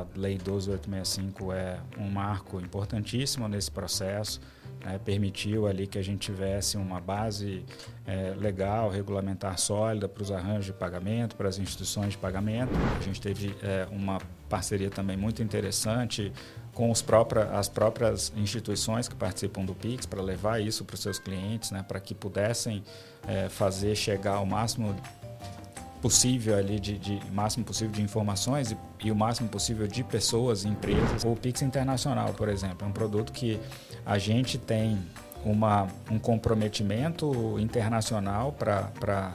a Lei 12865 é um marco importantíssimo nesse processo. Né, permitiu ali que a gente tivesse uma base é, legal, regulamentar sólida para os arranjos de pagamento, para as instituições de pagamento. A gente teve é, uma parceria também muito interessante com os as próprias instituições que participam do Pix para levar isso para os seus clientes, né, para que pudessem é, fazer chegar ao máximo possível ali de, de máximo possível de informações e, e, o máximo possível de pessoas empresas. O Pix Internacional, por exemplo, é um produto que a gente tem uma, um comprometimento internacional para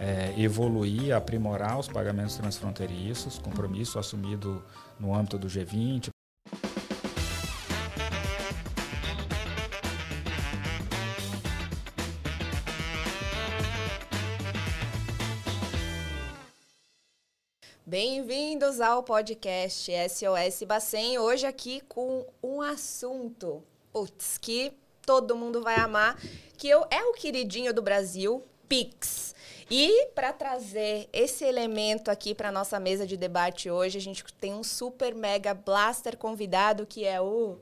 é, evoluir, aprimorar os pagamentos transfronteiriços, compromisso assumido no âmbito do G20, Bem-vindos ao podcast SOS Bacen. Hoje aqui com um assunto, putz, que todo mundo vai amar, que eu, é o queridinho do Brasil, Pix. E para trazer esse elemento aqui para nossa mesa de debate hoje, a gente tem um super mega blaster convidado que é o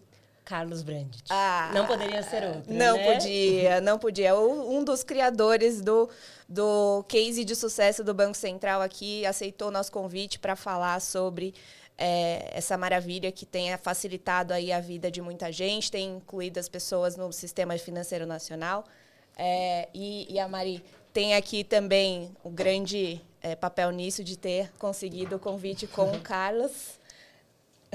Carlos Brandt. Ah, não poderia ser outro. Não né? podia, não podia. Um dos criadores do, do case de sucesso do Banco Central aqui aceitou nosso convite para falar sobre é, essa maravilha que tem facilitado aí a vida de muita gente, tem incluído as pessoas no sistema financeiro nacional. É, e, e, a Mari tem aqui também o grande é, papel nisso de ter conseguido o convite com o Carlos.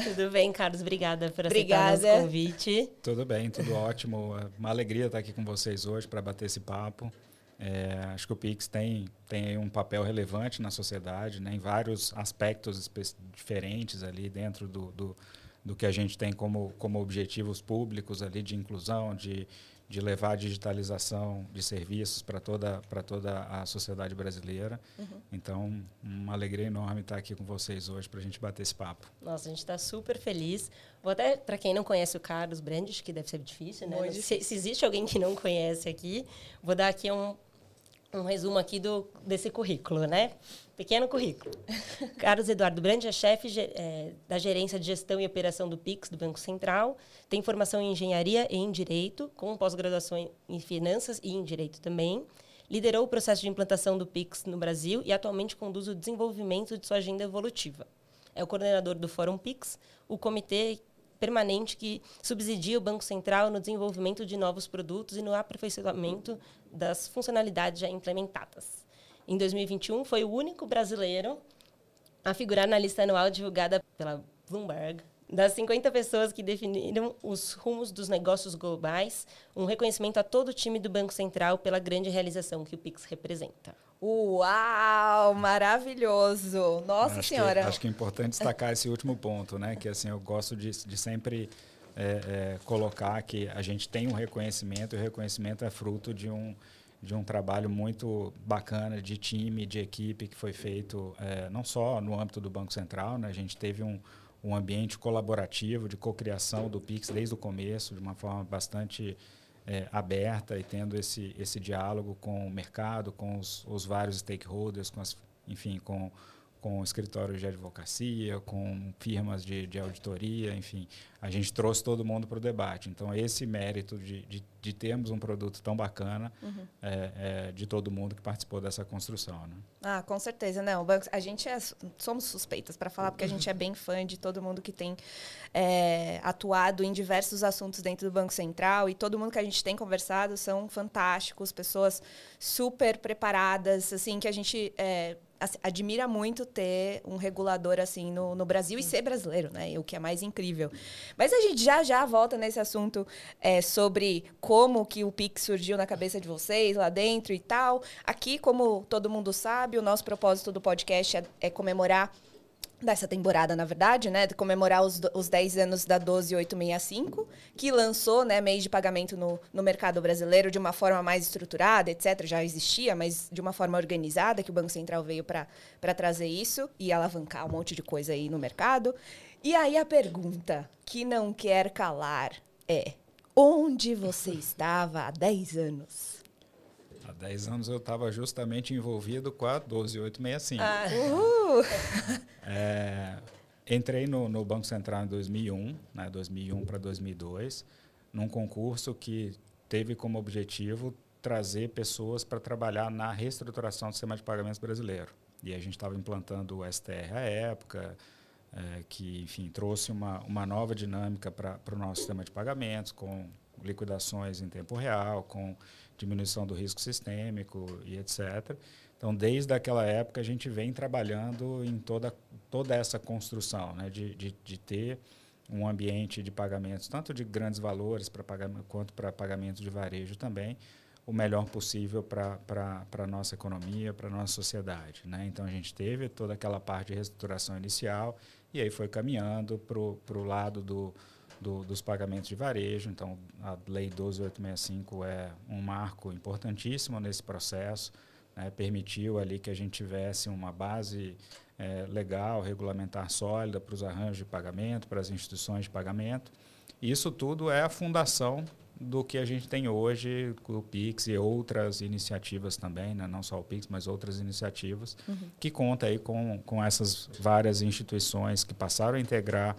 Tudo bem, Carlos? Obrigada por aceitar o nosso convite. Tudo bem, tudo ótimo. Uma alegria estar aqui com vocês hoje para bater esse papo. É, acho que o Pix tem, tem um papel relevante na sociedade, né, em vários aspectos diferentes ali dentro do, do, do que a gente tem como, como objetivos públicos ali de inclusão, de, de levar a digitalização de serviços para toda, toda a sociedade brasileira. Uhum. Então, uma alegria enorme estar aqui com vocês hoje para a gente bater esse papo. Nossa, a gente está super feliz. Vou até, para quem não conhece o Carlos Brandes, que deve ser difícil, né? Se, se, existe alguém que não conhece aqui, vou dar aqui um, um resumo aqui do, desse currículo, né? Pequeno currículo. Carlos Eduardo Brandi é chefe é, da gerência de gestão e operação do PIX do Banco Central, tem formação em engenharia e em direito, com pós-graduação em finanças e em direito também. Liderou o processo de implantação do PIX no Brasil e atualmente conduz o desenvolvimento de sua agenda evolutiva. É o coordenador do Fórum PIX, o comitê permanente que subsidia o Banco Central no desenvolvimento de novos produtos e no aperfeiçoamento das funcionalidades já implementadas em 2021, foi o único brasileiro a figurar na lista anual divulgada pela Bloomberg das 50 pessoas que definiram os rumos dos negócios globais, um reconhecimento a todo o time do Banco Central pela grande realização que o Pix representa. Uau, maravilhoso! Nossa acho Senhora! Que, acho que é importante destacar esse último ponto, né? Que assim eu gosto de, de sempre é, é, colocar que a gente tem um reconhecimento e o reconhecimento é fruto de um de um trabalho muito bacana de time, de equipe que foi feito é, não só no âmbito do Banco Central, né? a gente teve um, um ambiente colaborativo de cocriação do Pix desde o começo, de uma forma bastante é, aberta e tendo esse, esse diálogo com o mercado, com os, os vários stakeholders, com as, enfim, com com escritórios de advocacia, com firmas de, de auditoria, enfim, a gente trouxe todo mundo para o debate. Então, esse mérito de, de, de, termos um produto tão bacana uhum. é, é, de todo mundo que participou dessa construção. Né? Ah, com certeza. Não, a gente é, somos suspeitas para falar, porque a gente é bem fã de todo mundo que tem é, atuado em diversos assuntos dentro do Banco Central e todo mundo que a gente tem conversado são fantásticos, pessoas super preparadas, assim, que a gente é, assim, admira muito ter um regulador assim no, no Brasil e ser brasileiro, né? O que é mais incrível. Mas a gente já já volta nesse assunto é, sobre como que o Pix surgiu na cabeça de vocês lá dentro e tal. Aqui, como todo mundo sabe, o nosso propósito do podcast é, é comemorar dessa temporada, na verdade, né, de comemorar os, os 10 anos da 12865, que lançou, né, mês de pagamento no, no mercado brasileiro de uma forma mais estruturada, etc. Já existia, mas de uma forma organizada, que o Banco Central veio para trazer isso e alavancar um monte de coisa aí no mercado. E aí a pergunta que não quer calar é: onde você estava há 10 anos? 10 anos eu estava justamente envolvido com a 12865. Ah. Uhul. É, entrei no, no, Banco Central em 2001, né, 2001 para 2002, num concurso que teve como objetivo trazer pessoas para trabalhar na reestruturação do sistema de pagamentos brasileiro. E a gente estava implantando o STR à época, é, que, enfim, trouxe uma, uma nova dinâmica para o nosso sistema de pagamentos, com liquidações em tempo real, com diminuição do risco sistêmico e etc. Então, desde aquela época, a gente vem trabalhando em toda, toda essa construção, né, de, de, de ter um ambiente de pagamentos, tanto de grandes valores para pagamento, quanto para pagamento de varejo também, o melhor possível para a nossa economia, para a nossa sociedade. Né? Então, a gente teve toda aquela parte de reestruturação inicial e aí foi caminhando para o lado do, do, dos pagamentos de varejo. Então, a Lei 12865 é um marco importantíssimo nesse processo, né? permitiu ali que a gente tivesse uma base é, legal, regulamentar sólida para os arranjos de pagamento, para as instituições de pagamento. Isso tudo é a fundação do que a gente tem hoje, o Pix e outras iniciativas também, né? não só o Pix, mas outras iniciativas, uhum. que conta aí com, com essas várias instituições que passaram a integrar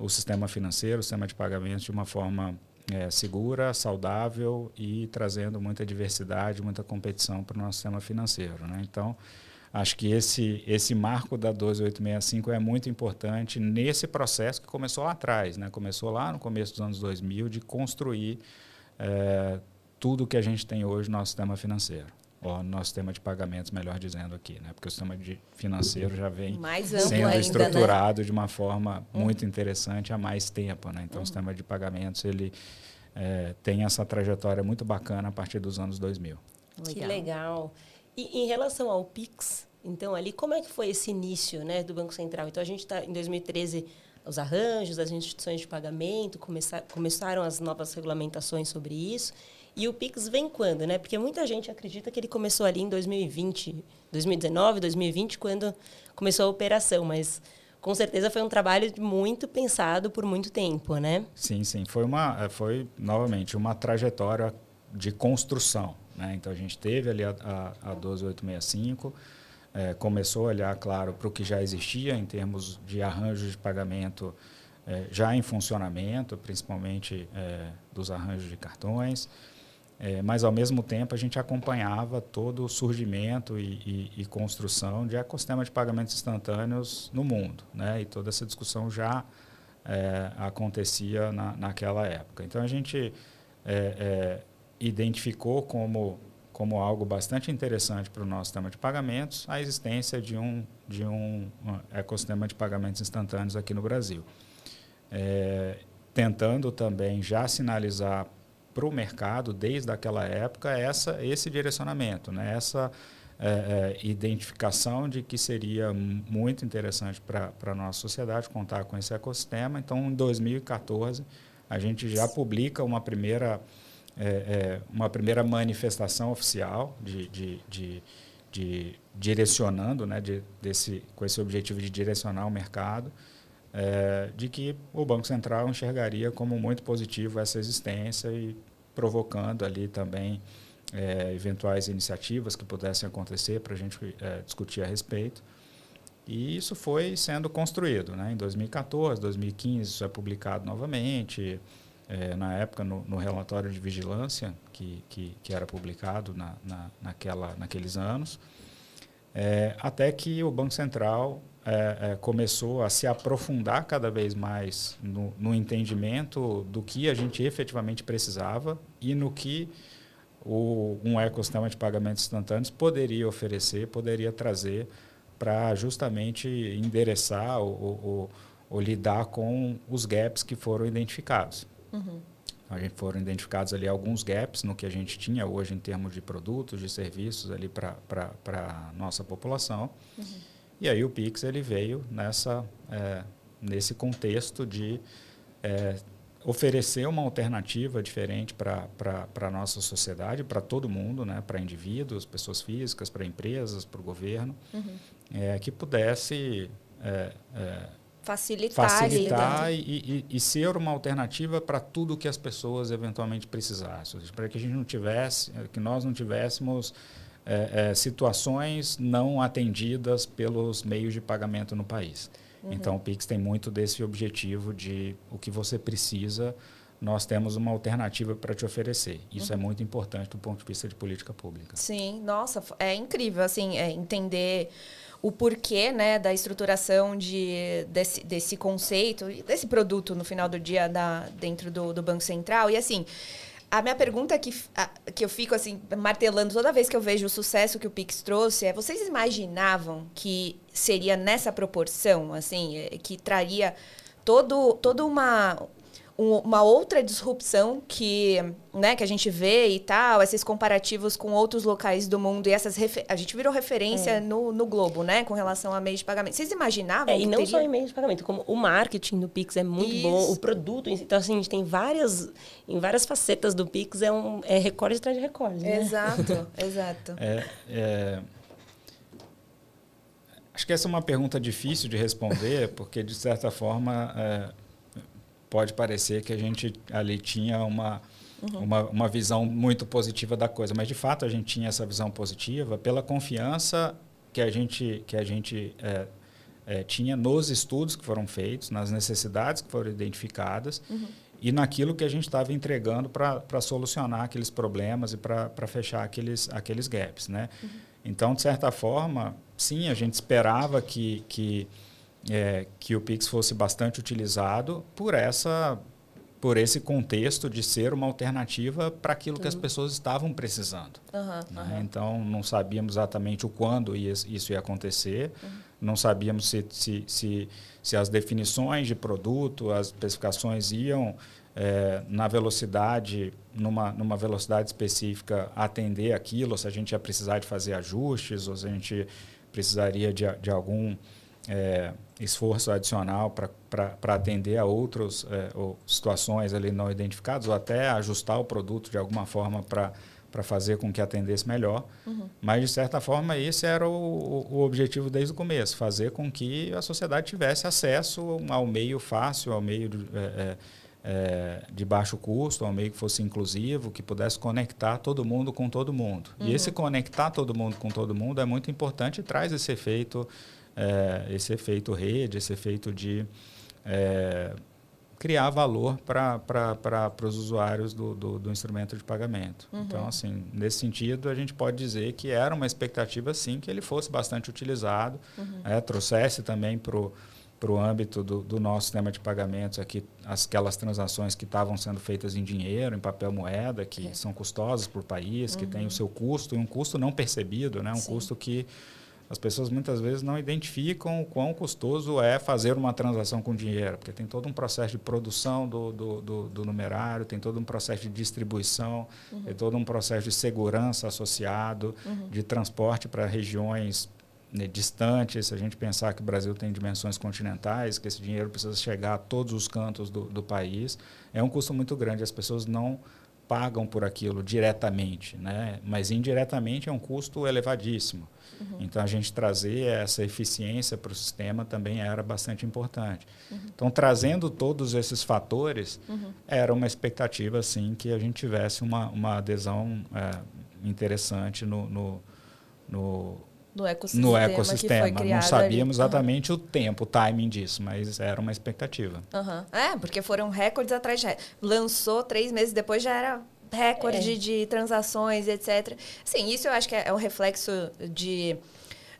o sistema financeiro, o sistema de pagamentos de uma forma é, segura, saudável e trazendo muita diversidade, muita competição para o nosso sistema financeiro. Né? Então, acho que esse, esse marco da 12865 é muito importante nesse processo que começou lá atrás, né? começou lá no começo dos anos 2000 de construir é, tudo que a gente tem hoje no nosso sistema financeiro ou nosso sistema de pagamentos, melhor dizendo aqui, né? Porque o sistema de financeiro já vem sendo ainda, né? estruturado né? de uma forma muito interessante há mais tempo, né? Então, uhum. o sistema de pagamentos ele é, tem essa trajetória muito bacana a partir dos anos 2000. Legal. Que legal. E em relação ao Pix, então ali como é que foi esse início, né, do Banco Central? Então a gente está em 2013 os arranjos, as instituições de pagamento começar, começaram as novas regulamentações sobre isso. E o Pix vem quando, né? Porque muita gente acredita que ele começou ali em 2020, 2019, 2020, quando começou a operação, mas com certeza foi um trabalho muito pensado por muito tempo, né? Sim, sim. Foi, uma, foi novamente, uma trajetória de construção. Né? Então, a gente teve ali a, a, a 12865, é, começou a olhar, claro, para o que já existia em termos de arranjos de pagamento é, já em funcionamento, principalmente é, dos arranjos de cartões. É, mas, ao mesmo tempo, a gente acompanhava todo o surgimento e, e, e, construção de ecossistema de pagamentos instantâneos no mundo. Né? E toda essa discussão já é, acontecia na, naquela época. Então, a gente é, é identificou como, como algo bastante interessante para o nosso sistema de pagamentos a existência de um, de um, ecossistema de pagamentos instantâneos aqui no Brasil. É, tentando também já sinalizar para o mercado, desde aquela época, essa, esse direcionamento, né? essa é, é, identificação de que seria muito interessante para a nossa sociedade contar com esse ecossistema. Então, em 2014, a gente já publica uma primeira, é, é, uma primeira manifestação oficial de, de, de, de direcionando, né, de, desse, com esse objetivo de direcionar o mercado é, de que o Banco Central enxergaria como muito positivo essa existência e provocando ali também é, eventuais iniciativas que pudessem acontecer para a gente é, discutir a respeito. E isso foi sendo construído. Né? Em 2014, 2015, isso é publicado novamente. É, na época, no, no, relatório de vigilância que, que, que era publicado na, na, naquela, naqueles anos, é, até que o Banco Central é, é, começou a se aprofundar cada vez mais no, no, entendimento do que a gente efetivamente precisava e no que o, um ecossistema de pagamentos instantâneos poderia oferecer, poderia trazer para justamente endereçar ou, ou, ou, lidar com os gaps que foram identificados. Uhum. A gente foram identificados ali alguns gaps no que a gente tinha hoje em termos de produtos, de serviços ali para a nossa população. Uhum. E aí o Pix ele veio nessa, é, nesse contexto de é, oferecer uma alternativa diferente para a nossa sociedade, para todo mundo, né? para indivíduos, pessoas físicas, para empresas, para o governo, uhum. é, que pudesse é, é, facilitar, facilitar e, e, e, ser uma alternativa para tudo que as pessoas eventualmente precisassem, para que a gente não tivesse, que nós não tivéssemos é, é, situações não atendidas pelos meios de pagamento no país. Uhum. Então, o Pix tem muito desse objetivo de o que você precisa, nós temos uma alternativa para te oferecer. Isso é uhum. é muito importante do ponto de vista de política pública. Sim, nossa, é incrível assim é entender o porquê né, da estruturação de, desse, desse conceito, desse produto no final do dia da, dentro do, do Banco Central. E assim, a minha pergunta que, a, que eu fico assim martelando toda vez que eu vejo o sucesso que o Pix trouxe é: vocês imaginavam que seria nessa proporção, assim, é, que traria todo, toda uma uma outra disrupção que, né, que a gente vê e tal, esses comparativos com outros locais do mundo e essas a gente virou referência é. no, no Globo, né, com relação a meios de pagamento. Vocês imaginavam? É, e não teria... só em meios de pagamento, como o marketing do Pix é muito Isso. bom, o produto, então assim, a gente tem várias em várias facetas do Pix é um é recorde atrás de recorde, né? Exato, exato. É, é... Acho que essa é uma pergunta difícil de responder, porque de certa forma é, pode parecer que a gente ali tinha uma, uhum. uma, uma visão muito positiva da coisa, mas de fato a gente tinha essa visão positiva pela confiança que a gente, que a gente é, é, tinha nos estudos que foram feitos, nas necessidades que foram identificadas uhum. e naquilo que a gente estava entregando para solucionar aqueles problemas e para fechar aqueles, aqueles gaps. Né? Uhum. Então, de certa forma, sim, a gente esperava que, que é, que o Pix fosse bastante utilizado por essa por esse contexto de ser uma alternativa para aquilo uhum. que as uhum. pessoas estavam precisando. Uhum, né? uhum. Então, não sabíamos exatamente o quando ia, isso ia acontecer, uhum. não sabíamos se, se, se, se, as definições de produto, as especificações iam é, na velocidade, numa, numa velocidade específica, atender aquilo, se a gente ia precisar de fazer ajustes, ou se a gente precisaria de, de algum é, esforço adicional para atender a outras é, situações ali não identificadas ou até ajustar o produto de alguma forma para fazer com que atendesse melhor. Uhum. Mas, de certa forma, esse era o, o, objetivo desde o começo, fazer com que a sociedade tivesse acesso ao meio fácil, ao meio de, é, é, é, de baixo custo, ao meio que fosse inclusivo, que pudesse conectar todo mundo com todo mundo. Uhum. E esse conectar todo mundo com todo mundo é muito importante e traz esse efeito é, esse efeito rede, esse efeito de é, criar valor para os usuários do, do, do, instrumento de pagamento. Uhum. Então, assim, nesse sentido, a gente pode dizer que era uma expectativa, sim, que ele fosse bastante utilizado, uhum. é, trouxesse também para o âmbito do, do, nosso sistema de pagamentos aqui aquelas transações que estavam sendo feitas em dinheiro, em papel moeda, que é. são custosas por país, uhum. que tem o seu custo, e um custo não percebido, né? um sim. custo que as pessoas muitas vezes não identificam o quão custoso é fazer uma transação com dinheiro, porque tem todo um processo de produção do, do, do, do numerário, tem todo um processo de distribuição, uhum. tem todo um processo de segurança associado, uhum. de transporte para regiões né, distantes. Se a gente pensar que o Brasil tem dimensões continentais, que esse dinheiro precisa chegar a todos os cantos do, do país, é um custo muito grande. As pessoas não pagam por aquilo diretamente, né? mas indiretamente é um custo elevadíssimo. Uhum. Então, a gente trazer essa eficiência para o sistema também era bastante importante. Uhum. Então, trazendo todos esses fatores, uhum. era uma expectativa, sim, que a gente tivesse uma, uma adesão é, interessante no, no, no, no ecossistema. No ecossistema. Não sabíamos ali. exatamente o tempo, o timing disso, mas era uma expectativa. É, porque foram recordes atrás de Lançou três meses depois já era recorde é. de transações, etc. Sim, isso eu acho que é, é um reflexo de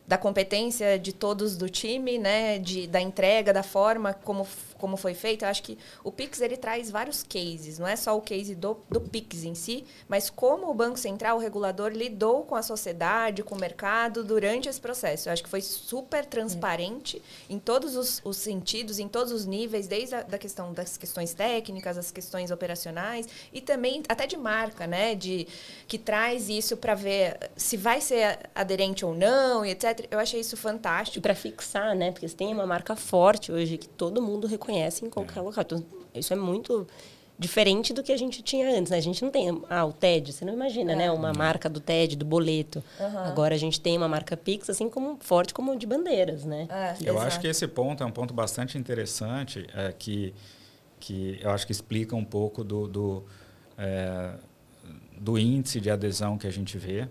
da competência de todos do time, né, de, da entrega, da forma como como foi feito, eu acho que o Pix ele traz vários cases, não é só o case do, do Pix em si, mas como o Banco Central, o regulador, lidou com a sociedade, com o mercado durante esse processo. Eu acho que foi super transparente é. em todos os, os, sentidos, em todos os níveis, desde a da questão das questões técnicas, as questões operacionais e também até de marca, né, de que traz isso para ver se vai ser aderente ou não etc. Eu achei isso fantástico. E para fixar, né, porque você tem uma marca forte hoje que todo mundo reconhece conhece em qualquer é. local. Então, isso é muito diferente do que a gente tinha antes. Né? A gente não tem ah, o TED, você não imagina, é. né? Uma marca do TED, do boleto. Uhum. Agora a gente tem uma marca Pix, assim como forte como de bandeiras, né? É, eu exato. acho que esse ponto é um ponto bastante interessante, é, que, que eu acho que explica um pouco do, do, é, do índice de adesão que a gente vê.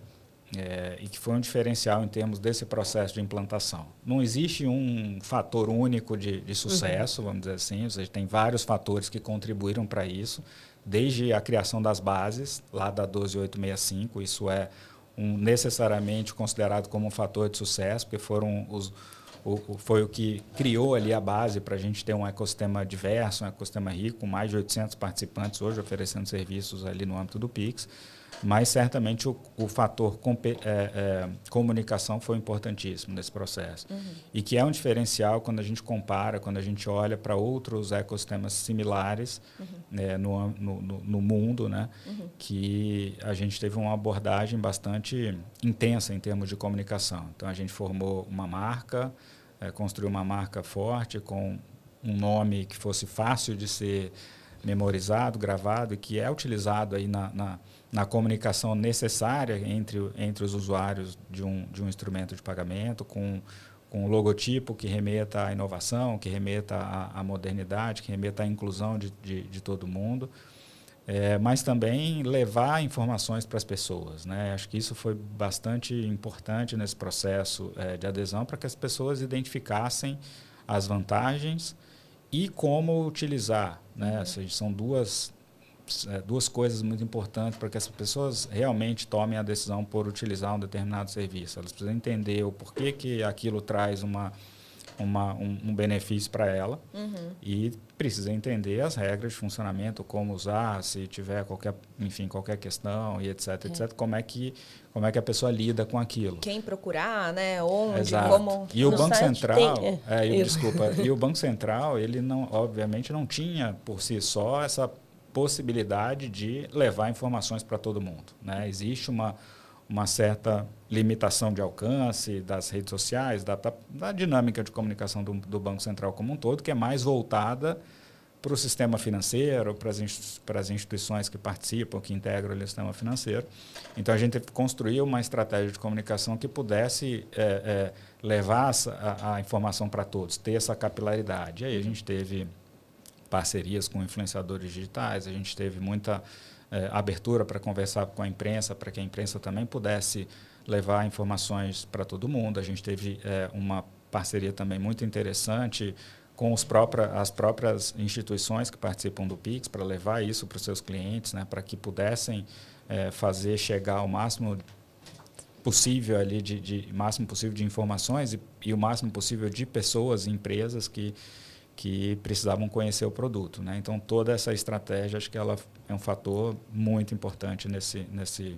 É, e que foi um diferencial em termos desse processo de implantação. Não existe um fator único de, de sucesso, uhum. vamos dizer assim, ou seja, tem vários fatores que contribuíram para isso, desde a criação das bases, lá da 12865, isso é um, necessariamente considerado como um fator de sucesso, porque foram os, o, foi o que criou ali a base para a gente ter um ecossistema diverso, um ecossistema rico, com mais de 800 participantes hoje oferecendo serviços ali no âmbito do Pix mas certamente o, o fator é, é, comunicação foi importantíssimo nesse processo. Uhum. E que é um diferencial quando a gente compara, quando a gente olha para outros ecossistemas similares uhum. né, no, no, no, mundo, né, uhum. que a gente teve uma abordagem bastante intensa em termos de comunicação. Então, a gente formou uma marca, é, construiu uma marca forte com um nome que fosse fácil de ser memorizado, gravado e que é utilizado aí na, na na comunicação necessária entre, entre os usuários de um, de um instrumento de pagamento, com, com um logotipo que remeta à inovação, que remeta à, à modernidade, que remeta à inclusão de, de, de todo mundo, é, mas também levar informações para as pessoas. Né? Acho que isso foi bastante importante nesse processo é, de adesão para que as pessoas identificassem as vantagens e como utilizar. Né? Uhum. Seja, são duas duas coisas muito importantes para que as pessoas realmente tomem a decisão por utilizar um determinado serviço. Elas precisam entender o porquê que aquilo traz uma, uma, um, um benefício para ela uhum. e precisa entender as regras de funcionamento, como usar, se tiver qualquer, enfim, qualquer questão e etc, é. etc, como é que como é que a pessoa lida com aquilo. Quem procurar, né? Onde, Exato. como. E o Banco Central, tem, é. É, desculpa, e o Banco Central, ele não, obviamente, não tinha por si só essa possibilidade de levar informações para todo mundo. Né? Existe uma, uma certa limitação de alcance das redes sociais, da, da dinâmica de comunicação do, do, Banco Central como um todo, que é mais voltada para o sistema financeiro, para as, instituições que participam, que integram o sistema financeiro. Então, a gente construiu uma estratégia de comunicação que pudesse é, é, levar a, a informação para todos, ter essa capilaridade. E aí a gente teve parcerias com influenciadores digitais, a gente teve muita é, abertura para conversar com a imprensa, para que a imprensa também pudesse levar informações para todo mundo. A gente teve é, uma parceria também muito interessante com as próprias instituições que participam do Pix para levar isso para os seus clientes, né, para que pudessem é, fazer chegar o máximo possível ali de, de máximo possível de informações e, e o máximo possível de pessoas e empresas que que precisavam conhecer o produto. Né? Então, toda essa estratégia, acho que ela é um fator muito importante nesse, nesse,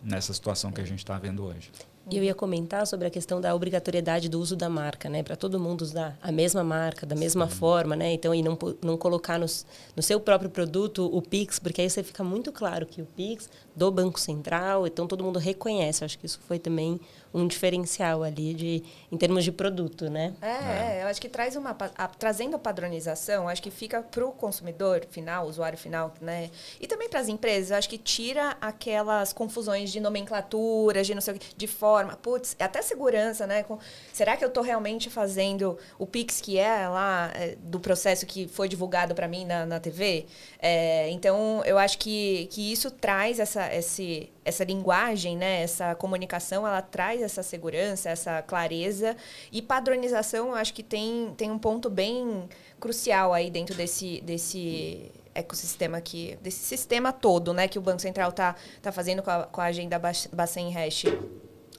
nessa situação que a gente está vendo hoje. E eu ia comentar sobre a questão da obrigatoriedade do uso da marca, né? Para todo mundo usar a mesma marca, da mesma Sim. forma, né? Então, e não, não colocar nos, no seu próprio produto o Pix, porque aí você fica muito claro que o Pix do Banco Central, então todo mundo reconhece. Eu acho que isso foi também um diferencial ali de, em termos de produto, né? É, é. eu acho que traz uma a, trazendo a padronização, acho que fica para o consumidor final, usuário final, né? E também para as empresas, acho que tira aquelas confusões de nomenclaturas, de não sei o que, de forma, putz, até segurança, né? Com, será que eu estou realmente fazendo o Pix que é lá é, do processo que foi divulgado para mim na, na TV? É, então, eu acho que, que isso traz essa, esse, essa linguagem, né, essa comunicação, ela traz essa segurança, essa clareza e padronização, eu acho que tem, tem um ponto bem crucial aí dentro desse, desse ecossistema aqui, desse sistema todo, né, que o Banco Central está tá fazendo com a, com a agenda Bacen Hash.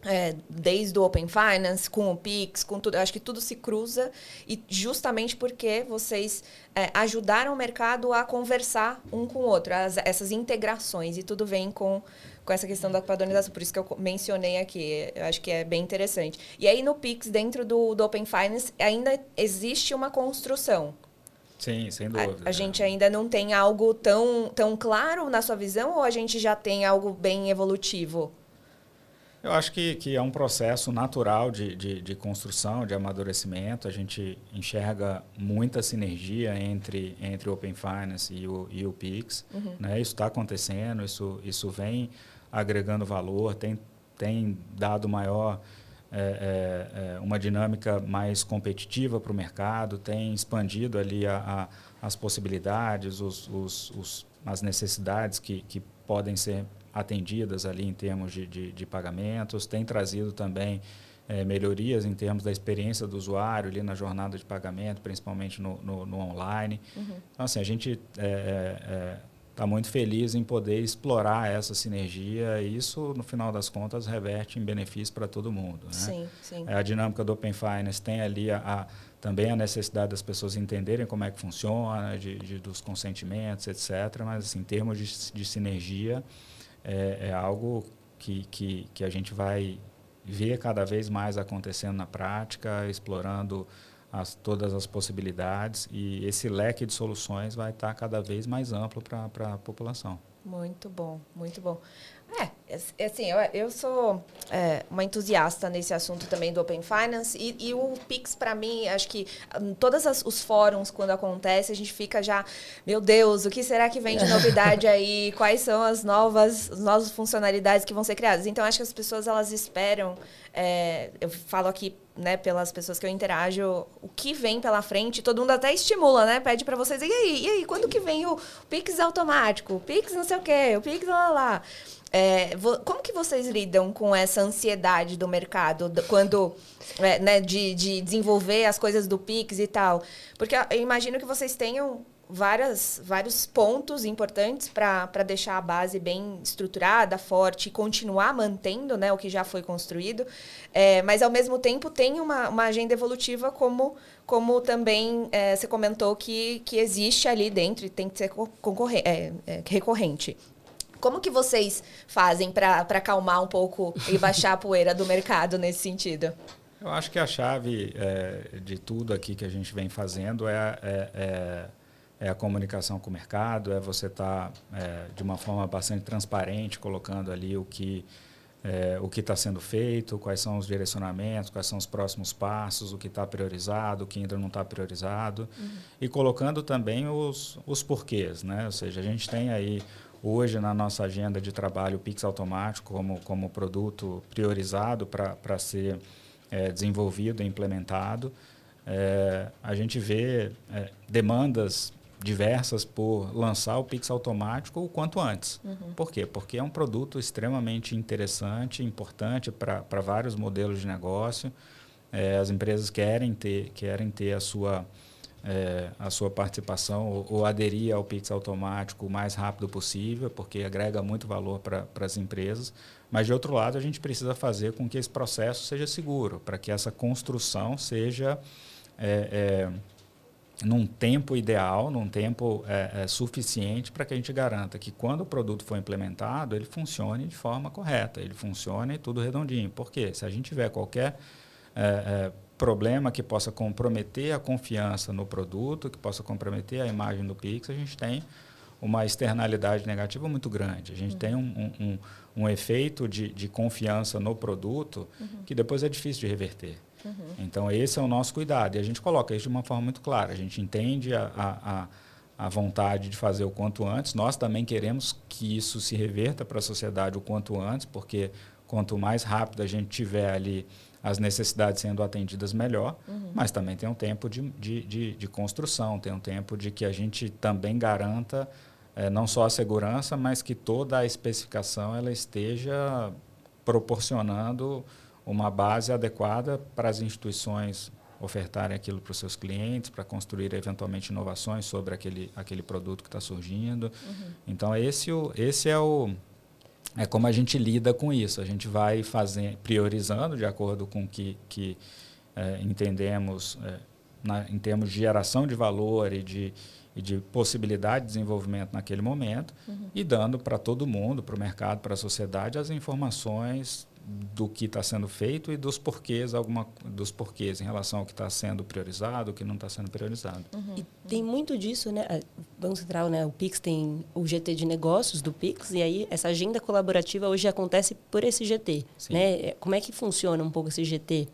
É, desde o Open Finance, com o Pix, com tudo. Eu acho que tudo se cruza e justamente porque vocês é, ajudaram o mercado a conversar um com o outro, as, essas integrações e tudo vem com com essa questão da padronização. Por isso que eu mencionei aqui. Eu acho que é bem interessante. E aí, no Pix, dentro do, do Open Finance, ainda existe uma construção. Sim, sem dúvida. A, a, gente ainda não tem algo tão, tão claro na sua visão ou a gente já tem algo bem evolutivo? Eu acho que, que é um processo natural de, de, de, construção, de amadurecimento. A gente enxerga muita sinergia entre, entre o Open Finance e o, e o Pix. Uhum. Né? Isso está acontecendo, isso, isso vem agregando valor, tem, tem dado maior, é, é, é uma dinâmica mais competitiva para o mercado, tem expandido ali a, a, as possibilidades, os, os, os, as necessidades que, que podem ser atendidas ali em termos de, de, de pagamentos, tem trazido também é, melhorias em termos da experiência do usuário ali na jornada de pagamento, principalmente no, no, no online. Uhum. Então, assim, a gente está é, é, muito feliz em poder explorar essa sinergia e isso, no final das contas, reverte em benefício para todo mundo. Né? Sim, sim. a dinâmica do Open Finance tem ali a, a também a necessidade das pessoas entenderem como é que funciona, de, de dos consentimentos, etc. Mas, assim, em termos de, de sinergia, é, é, algo que, que, que a gente vai ver cada vez mais acontecendo na prática, explorando as, todas as possibilidades e esse leque de soluções vai estar cada vez mais amplo para a população. Muito bom, muito bom. É, é, assim, eu, eu sou é, uma entusiasta nesse assunto também do Open Finance e, e o Pix, para mim, acho que em todos os fóruns, quando acontece, a gente fica já, meu Deus, o que será que vem de novidade aí? Quais são as novas, as novas funcionalidades que vão ser criadas? Então, acho que as pessoas, elas esperam, é, eu falo aqui né, pelas pessoas que eu interajo, o que vem pela frente, todo mundo até estimula, né? Pede para vocês, e aí, e aí, quando que vem o Pix automático? O Pix não sei o quê, o Pix lá lá. É, como que vocês lidam com essa ansiedade do mercado quando é, né, de, de desenvolver as coisas do Pix e tal? Porque eu imagino que vocês tenham várias, vários pontos importantes para deixar a base bem estruturada, forte e continuar mantendo né, o que já foi construído. É, mas, ao mesmo tempo, tem uma, uma agenda evolutiva, como, como também é, você comentou que, que existe ali dentro e tem que ser é, é, recorrente. Como que vocês fazem para acalmar um pouco e baixar a poeira do mercado nesse sentido? Eu acho que a chave é, de tudo aqui que a gente vem fazendo é, é, é, a comunicação com o mercado, é você estar tá, é, de uma forma bastante transparente, colocando ali o que é, o que está sendo feito, quais são os direcionamentos, quais são os próximos passos, o que está priorizado, o que ainda não está priorizado, uhum. e colocando também os, os porquês, né? Ou seja, a gente tem aí hoje na nossa agenda de trabalho o Pix automático como, como produto priorizado para ser é, desenvolvido e implementado. É, a gente vê é, demandas diversas por lançar o Pix automático o quanto antes. Uhum. Por quê? Porque é um produto extremamente interessante, importante para vários modelos de negócio. É, as empresas querem ter, querem ter a sua é, a sua participação ou, ou, aderir ao Pix automático o mais rápido possível, porque agrega muito valor para as empresas. Mas, de outro lado, a gente precisa fazer com que esse processo seja seguro, para que essa construção seja é, é, num tempo ideal, num tempo é, é, suficiente para que a gente garanta que, quando o produto for implementado, ele funcione de forma correta, ele funcione tudo redondinho. Porque se a gente tiver qualquer é, é, problema que possa comprometer a confiança no produto, que possa comprometer a imagem do Pix, a gente tem uma externalidade negativa muito grande. A gente uhum. tem um, um, um, efeito de, de, confiança no produto uhum. que depois é difícil de reverter. Uhum. Então, esse é o nosso cuidado. E a gente coloca isso de uma forma muito clara. A gente entende a, a, a, a vontade de fazer o quanto antes. Nós também queremos que isso se reverta para a sociedade o quanto antes, porque quanto mais rápido a gente tiver ali as necessidades sendo atendidas melhor, uhum. mas também tem um tempo de, de, de, de, construção, tem um tempo de que a gente também garanta é, não só a segurança, mas que toda a especificação ela esteja proporcionando uma base adequada para as instituições ofertarem aquilo para os seus clientes, para construir eventualmente inovações sobre aquele, aquele produto que está surgindo. Uhum. Então, esse, esse é o é como a gente lida com isso. A gente vai fazer, priorizando de acordo com o que, que é, entendemos é, na, em termos de geração de valor e de, e de possibilidade de desenvolvimento naquele momento, uhum. e dando para todo mundo, para o mercado, para a sociedade, as informações do que está sendo feito e dos porquês, alguma, dos porquês em relação ao que está sendo priorizado, o que não está sendo priorizado. Uhum. E tem muito disso, né? O Banco Central, né? O Pix tem o GT de negócios do Pix e aí essa agenda colaborativa hoje acontece por esse GT, Sim. né? Como é que funciona um pouco esse GT?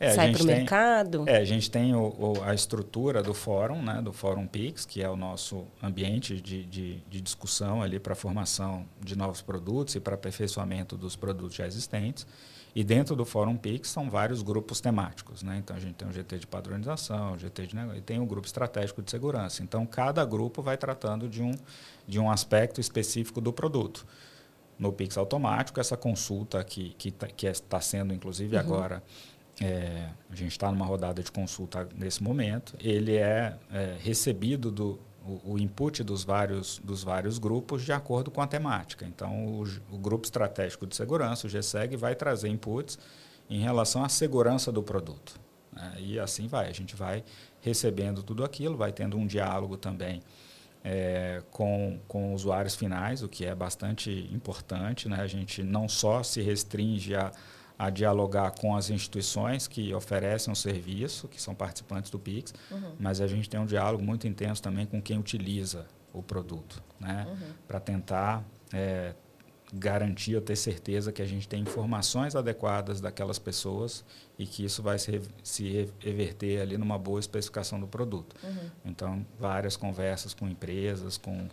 É, Sai para o mercado? É, a gente tem o, o, a estrutura do fórum, né, do Fórum Pix, que é o nosso ambiente de, de, de discussão ali para a formação de novos produtos e para aperfeiçoamento dos produtos já existentes. E dentro do Fórum Pix são vários grupos temáticos. Né? Então, a gente tem o GT de padronização, o GT de negócio, e tem o grupo estratégico de segurança. Então, cada grupo vai tratando de um, de um aspecto específico do produto. no Pix automático, essa consulta que, que, tá, que está sendo, inclusive, uhum. agora, é, a gente está numa rodada de consulta nesse momento, ele é, é recebido do o, o, input dos vários, dos vários grupos de acordo com a temática. Então, o, o grupo estratégico de segurança, o GSEG, vai trazer inputs em relação à segurança do produto. Né? E assim vai, a gente vai recebendo tudo aquilo, vai tendo um diálogo também é, com, com usuários finais, o que é bastante importante. Né? A gente não só se restringe a, a dialogar com as instituições que oferecem o serviço, que são participantes do PIX, uhum. mas a gente tem um diálogo muito intenso também com quem utiliza o produto, né? Uhum. para tentar é, garantir ou ter certeza que a gente tem informações adequadas daquelas pessoas e que isso vai se, se reverter ali numa boa especificação do produto. Uhum. Então, várias conversas com empresas, com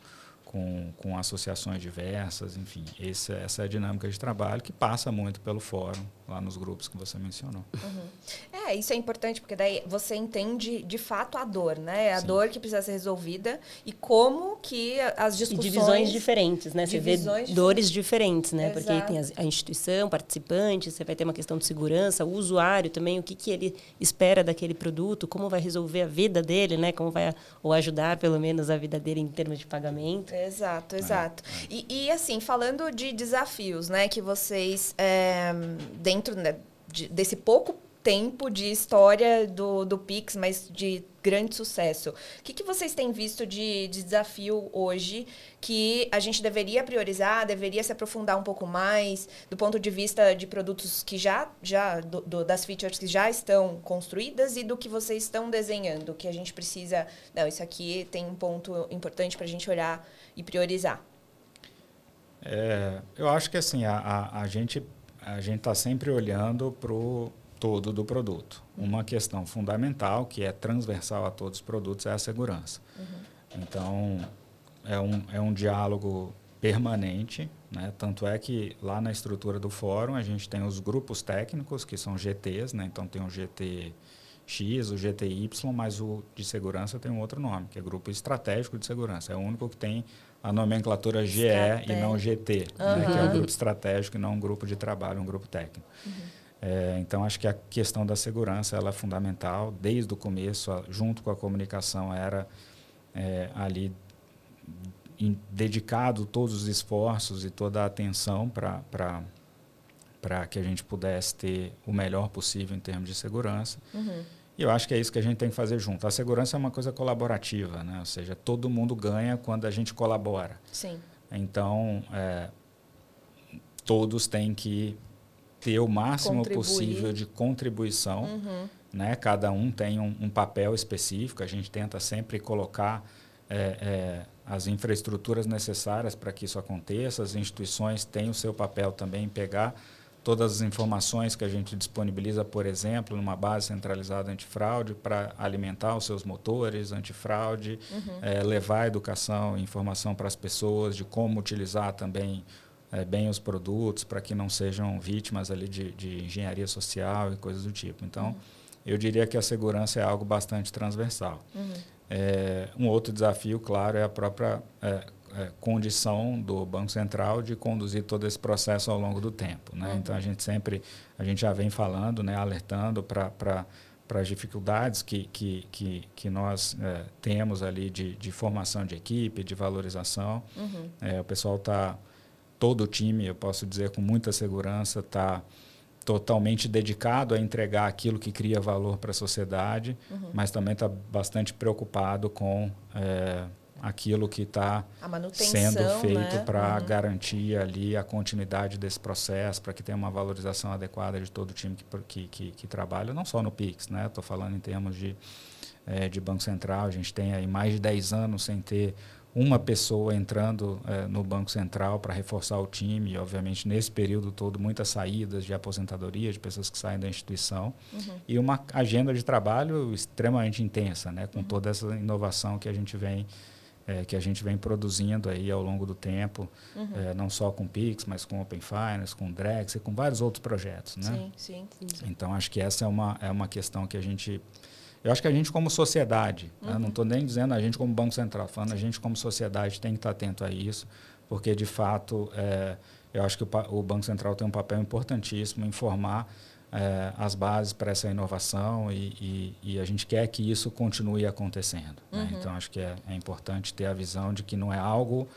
com, com associações diversas, enfim, esse, essa é a dinâmica de trabalho que passa muito pelo fórum, lá nos grupos que você mencionou. Uhum. É, isso é importante, porque daí você entende de fato a dor, né? A Sim. dor que precisa ser resolvida e como que as discussões... E divisões diferentes, né? Você vê dores diferentes, né? Exato. Porque tem a instituição, participante, você vai ter uma questão de segurança, o usuário também, o que, que ele espera daquele produto, como vai resolver a vida dele, né? Como vai, ou ajudar, pelo menos, a vida dele em termos de pagamento. Exato, exato. É, é. E, e, assim, falando de desafios, né, que vocês, é, dentro né, de, desse pouco tempo de história do, do Pix, mas de grande sucesso. O que, que vocês têm visto de, de, desafio hoje que a gente deveria priorizar, deveria se aprofundar um pouco mais, do ponto de vista de produtos que já, já do, do, das features que já estão construídas e do que vocês estão desenhando, que a gente precisa. Não, isso aqui tem um ponto importante para a gente olhar e priorizar. É, eu acho que assim, a, a, a gente a gente está sempre olhando para o todo do produto. Uma questão fundamental, que é transversal a todos os produtos, é a segurança. Uhum. Então, é um, é um diálogo permanente, né? tanto é que lá na estrutura do fórum a gente tem os grupos técnicos, que são GTs, né? então tem o GT X, o GTY, mas o de segurança tem um outro nome, que é Grupo Estratégico de Segurança. É o único que tem a nomenclatura GE e não GT, uhum. né? que é um grupo estratégico e não um grupo de trabalho, um grupo técnico. Uhum. É, então, acho que a questão da segurança ela é fundamental. Desde o começo, a, junto com a comunicação, era é, ali dedicado todos os esforços e toda a atenção para que a gente pudesse ter o melhor possível em termos de segurança. Uhum. E eu acho que é isso que a gente tem que fazer junto. A segurança é uma coisa colaborativa, né? ou seja, todo mundo ganha quando a gente colabora. Sim. Então, é, todos têm que ter o máximo Contribuir. possível de contribuição. Uhum. Né? Cada um tem um, um, papel específico. A gente tenta sempre colocar é, é, as infraestruturas necessárias para que isso aconteça. As instituições têm o seu papel também em pegar todas as informações que a gente disponibiliza, por exemplo, numa base centralizada antifraude para alimentar os seus motores antifraude, uhum. é, levar a educação e informação para as pessoas de como utilizar também é, bem os produtos para que não sejam vítimas ali de, de, engenharia social e coisas do tipo. Então, uhum. eu diria que a segurança é algo bastante transversal. Uhum. É, um outro desafio, claro, é a própria é, condição do Banco Central de conduzir todo esse processo ao longo do tempo. Né? Uhum. Então, a gente sempre, a gente já vem falando, né, alertando para para as dificuldades que, que, que, que nós é, temos ali de, de formação de equipe, de valorização. Uhum. É, o pessoal está todo o time, eu posso dizer com muita segurança, está totalmente dedicado a entregar aquilo que cria valor para a sociedade, uhum. mas também está bastante preocupado com é, aquilo que está sendo feito né? para uhum. garantir ali a continuidade desse processo, para que tenha uma valorização adequada de todo o time que, que, que, que trabalha, não só no PIX, né? Estou falando em termos de, é, de Banco Central, a gente tem aí mais de 10 anos sem ter uma pessoa entrando é, no Banco Central para reforçar o time, e, obviamente nesse período todo muitas saídas de aposentadoria, de pessoas que saem da instituição, uhum. e uma agenda de trabalho extremamente intensa, né, com uhum. toda essa inovação que a gente vem é, que a gente vem produzindo aí ao longo do tempo, uhum. é, não só com Pix, mas com Open Finance, com Drex e com vários outros projetos, né? Sim, sim, sim. Então acho que essa é uma é uma questão que a gente eu acho que a gente, como sociedade, uhum. né? não estou nem dizendo a gente como Banco Central, falando a gente como sociedade tem que estar atento a isso, porque, de fato, é, eu acho que o, o Banco Central tem um papel importantíssimo em formar é, as bases para essa inovação e, e, e, a gente quer que isso continue acontecendo. Né? Uhum. Né? Então, acho que é, é, importante ter a visão de que não é algo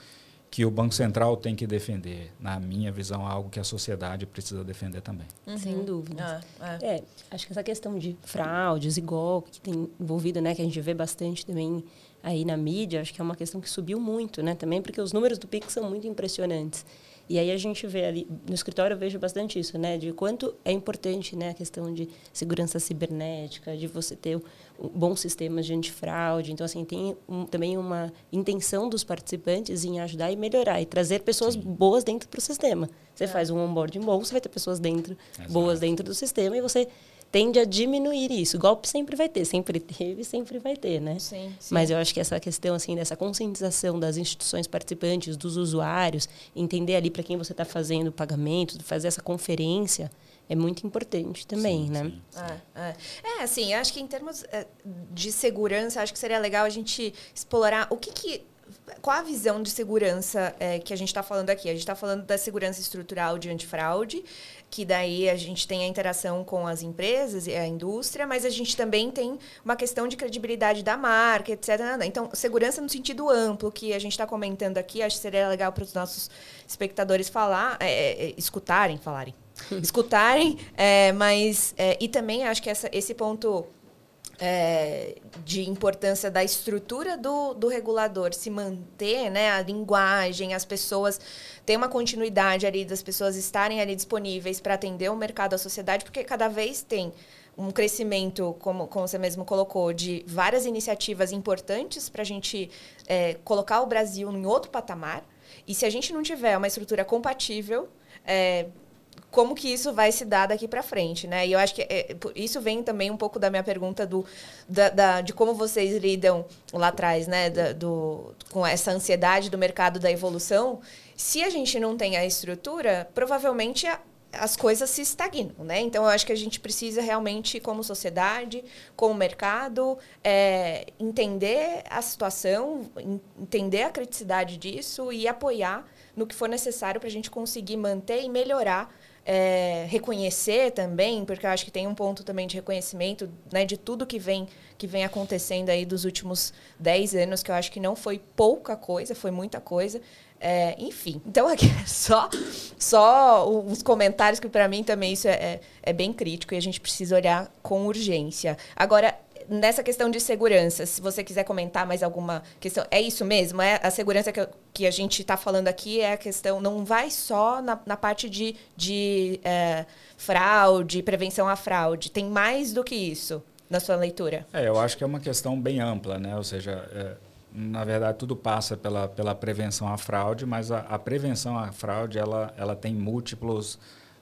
que o Banco Central tem que defender. Na minha visão, é algo que a sociedade precisa defender também. Uhum. Sem dúvida. Ah, é. é. acho que essa questão de fraudes e golpe que tem envolvido, né, que a gente vê bastante também aí na mídia, acho que é uma questão que subiu muito, né, também porque os números do Pix são muito impressionantes. E aí a gente vê ali, no escritório eu vejo bastante isso, né? De quanto é importante né, a questão de segurança cibernética, de você ter um, bons sistemas de antifraude. Então, assim, tem um, também uma intenção dos participantes em ajudar e melhorar, e trazer pessoas Sim. boas dentro do sistema. Você é. faz um onboarding bom, você vai ter pessoas dentro, Exato. boas dentro do sistema, e você tende a diminuir isso. Golpe sempre vai ter, sempre teve, sempre vai ter, né? Sim, sim. Mas eu acho que essa questão assim dessa conscientização das instituições participantes, dos usuários, entender ali para quem você está fazendo o pagamento, fazer essa conferência é muito importante também, sim, né? Sim, sim. É, é. é, assim, acho que em termos é, de segurança, acho que seria legal a gente explorar o que que qual a visão de segurança é, que a gente está falando aqui? A gente está falando da segurança estrutural de antifraude, que daí a gente tem a interação com as empresas e a indústria, mas a gente também tem uma questão de credibilidade da marca, etc. Então, segurança no sentido amplo que a gente está comentando aqui, acho que seria legal para os nossos espectadores falar, é, é, é escutarem, falarem, escutarem, é, mas é, e também acho que essa, esse ponto é, de importância da estrutura do, do regulador se manter, né, a linguagem, as pessoas ter uma continuidade ali das pessoas estarem ali disponíveis para atender o mercado, a sociedade, porque cada vez tem um crescimento, como, como você mesmo colocou, de várias iniciativas importantes para a gente é, colocar o Brasil em outro patamar. E se a gente não tiver uma estrutura compatível, é, como que isso vai se dar daqui para frente, né? E eu acho que é, isso vem também um pouco da minha pergunta do, da, da, de como vocês lidam lá atrás, né? Da, do, com essa ansiedade do mercado da evolução. Se a gente não tem a estrutura, provavelmente a, as coisas se estagnam, né? Então, eu acho que a gente precisa realmente, como sociedade, como mercado, é, entender a situação, entender a criticidade disso e apoiar no que for necessário para a gente conseguir manter e melhorar é, reconhecer também, porque eu acho que tem um ponto também de reconhecimento né, de tudo que vem, que vem acontecendo aí dos últimos 10 anos, que eu acho que não foi pouca coisa, foi muita coisa. É, enfim, então aqui é só, só uns comentários que para mim também isso é, é, é bem crítico e a gente precisa olhar com urgência. Agora, nessa questão de segurança, se você quiser comentar mais alguma questão, é isso mesmo? É a segurança que, que a gente está falando aqui é a questão, não vai só na, na parte de, de é, fraude, prevenção à fraude, tem mais do que isso na sua leitura? É, eu acho que é uma questão bem ampla, né? Ou seja, é, na verdade tudo passa pela, pela prevenção à fraude, mas a, a prevenção à fraude ela, ela tem múltiplos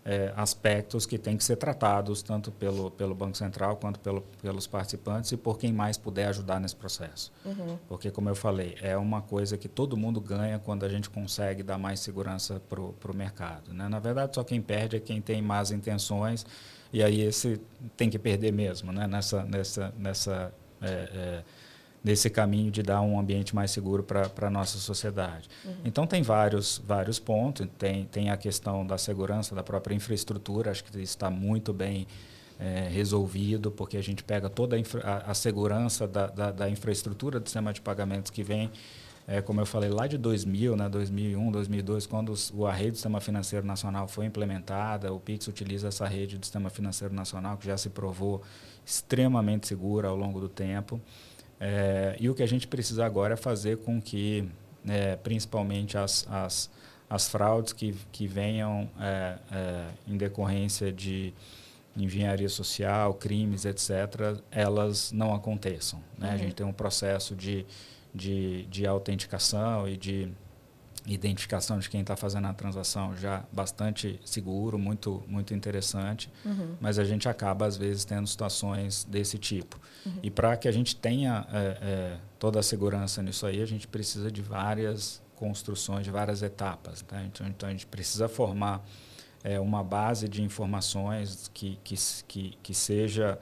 é, aspectos que têm que ser tratados tanto pelo, pelo Banco Central quanto pelo, pelos participantes e por quem mais puder ajudar nesse processo. Uhum. Porque, como eu falei, é uma coisa que todo mundo ganha quando a gente consegue dar mais segurança para o mercado. Né? Na verdade, só quem perde é quem tem más intenções e aí esse tem que perder mesmo né? nessa, nessa, nessa é, é, nesse caminho de dar um ambiente mais seguro para a nossa sociedade. Uhum. Então, tem vários, vários pontos. Tem, tem a questão da segurança da própria infraestrutura, acho que isso está muito bem é, resolvido, porque a gente pega toda a, infra, a, a segurança da, da, da, infraestrutura do sistema de pagamentos que vem, é, como eu falei, lá de 2000, né, 2001, 2002, quando os, a rede do Sistema Financeiro Nacional foi implementada, o PIX utiliza essa rede do Sistema Financeiro Nacional, que já se provou extremamente segura ao longo do tempo. É, e o que a gente precisa agora é fazer com que, é, principalmente as, as, as fraudes que, que venham é, é em decorrência de engenharia social, crimes, etc., elas não aconteçam. Né? Uhum. A gente tem um processo de, de, de autenticação e de identificação de quem está fazendo a transação já bastante seguro, muito, muito interessante, uhum. mas a gente acaba, às vezes, tendo situações desse tipo. Uhum. E para que a gente tenha é, é, toda a segurança nisso aí, a gente precisa de várias construções, de várias etapas. Tá? Então, então, a gente precisa formar é, uma base de informações que, que, que, que seja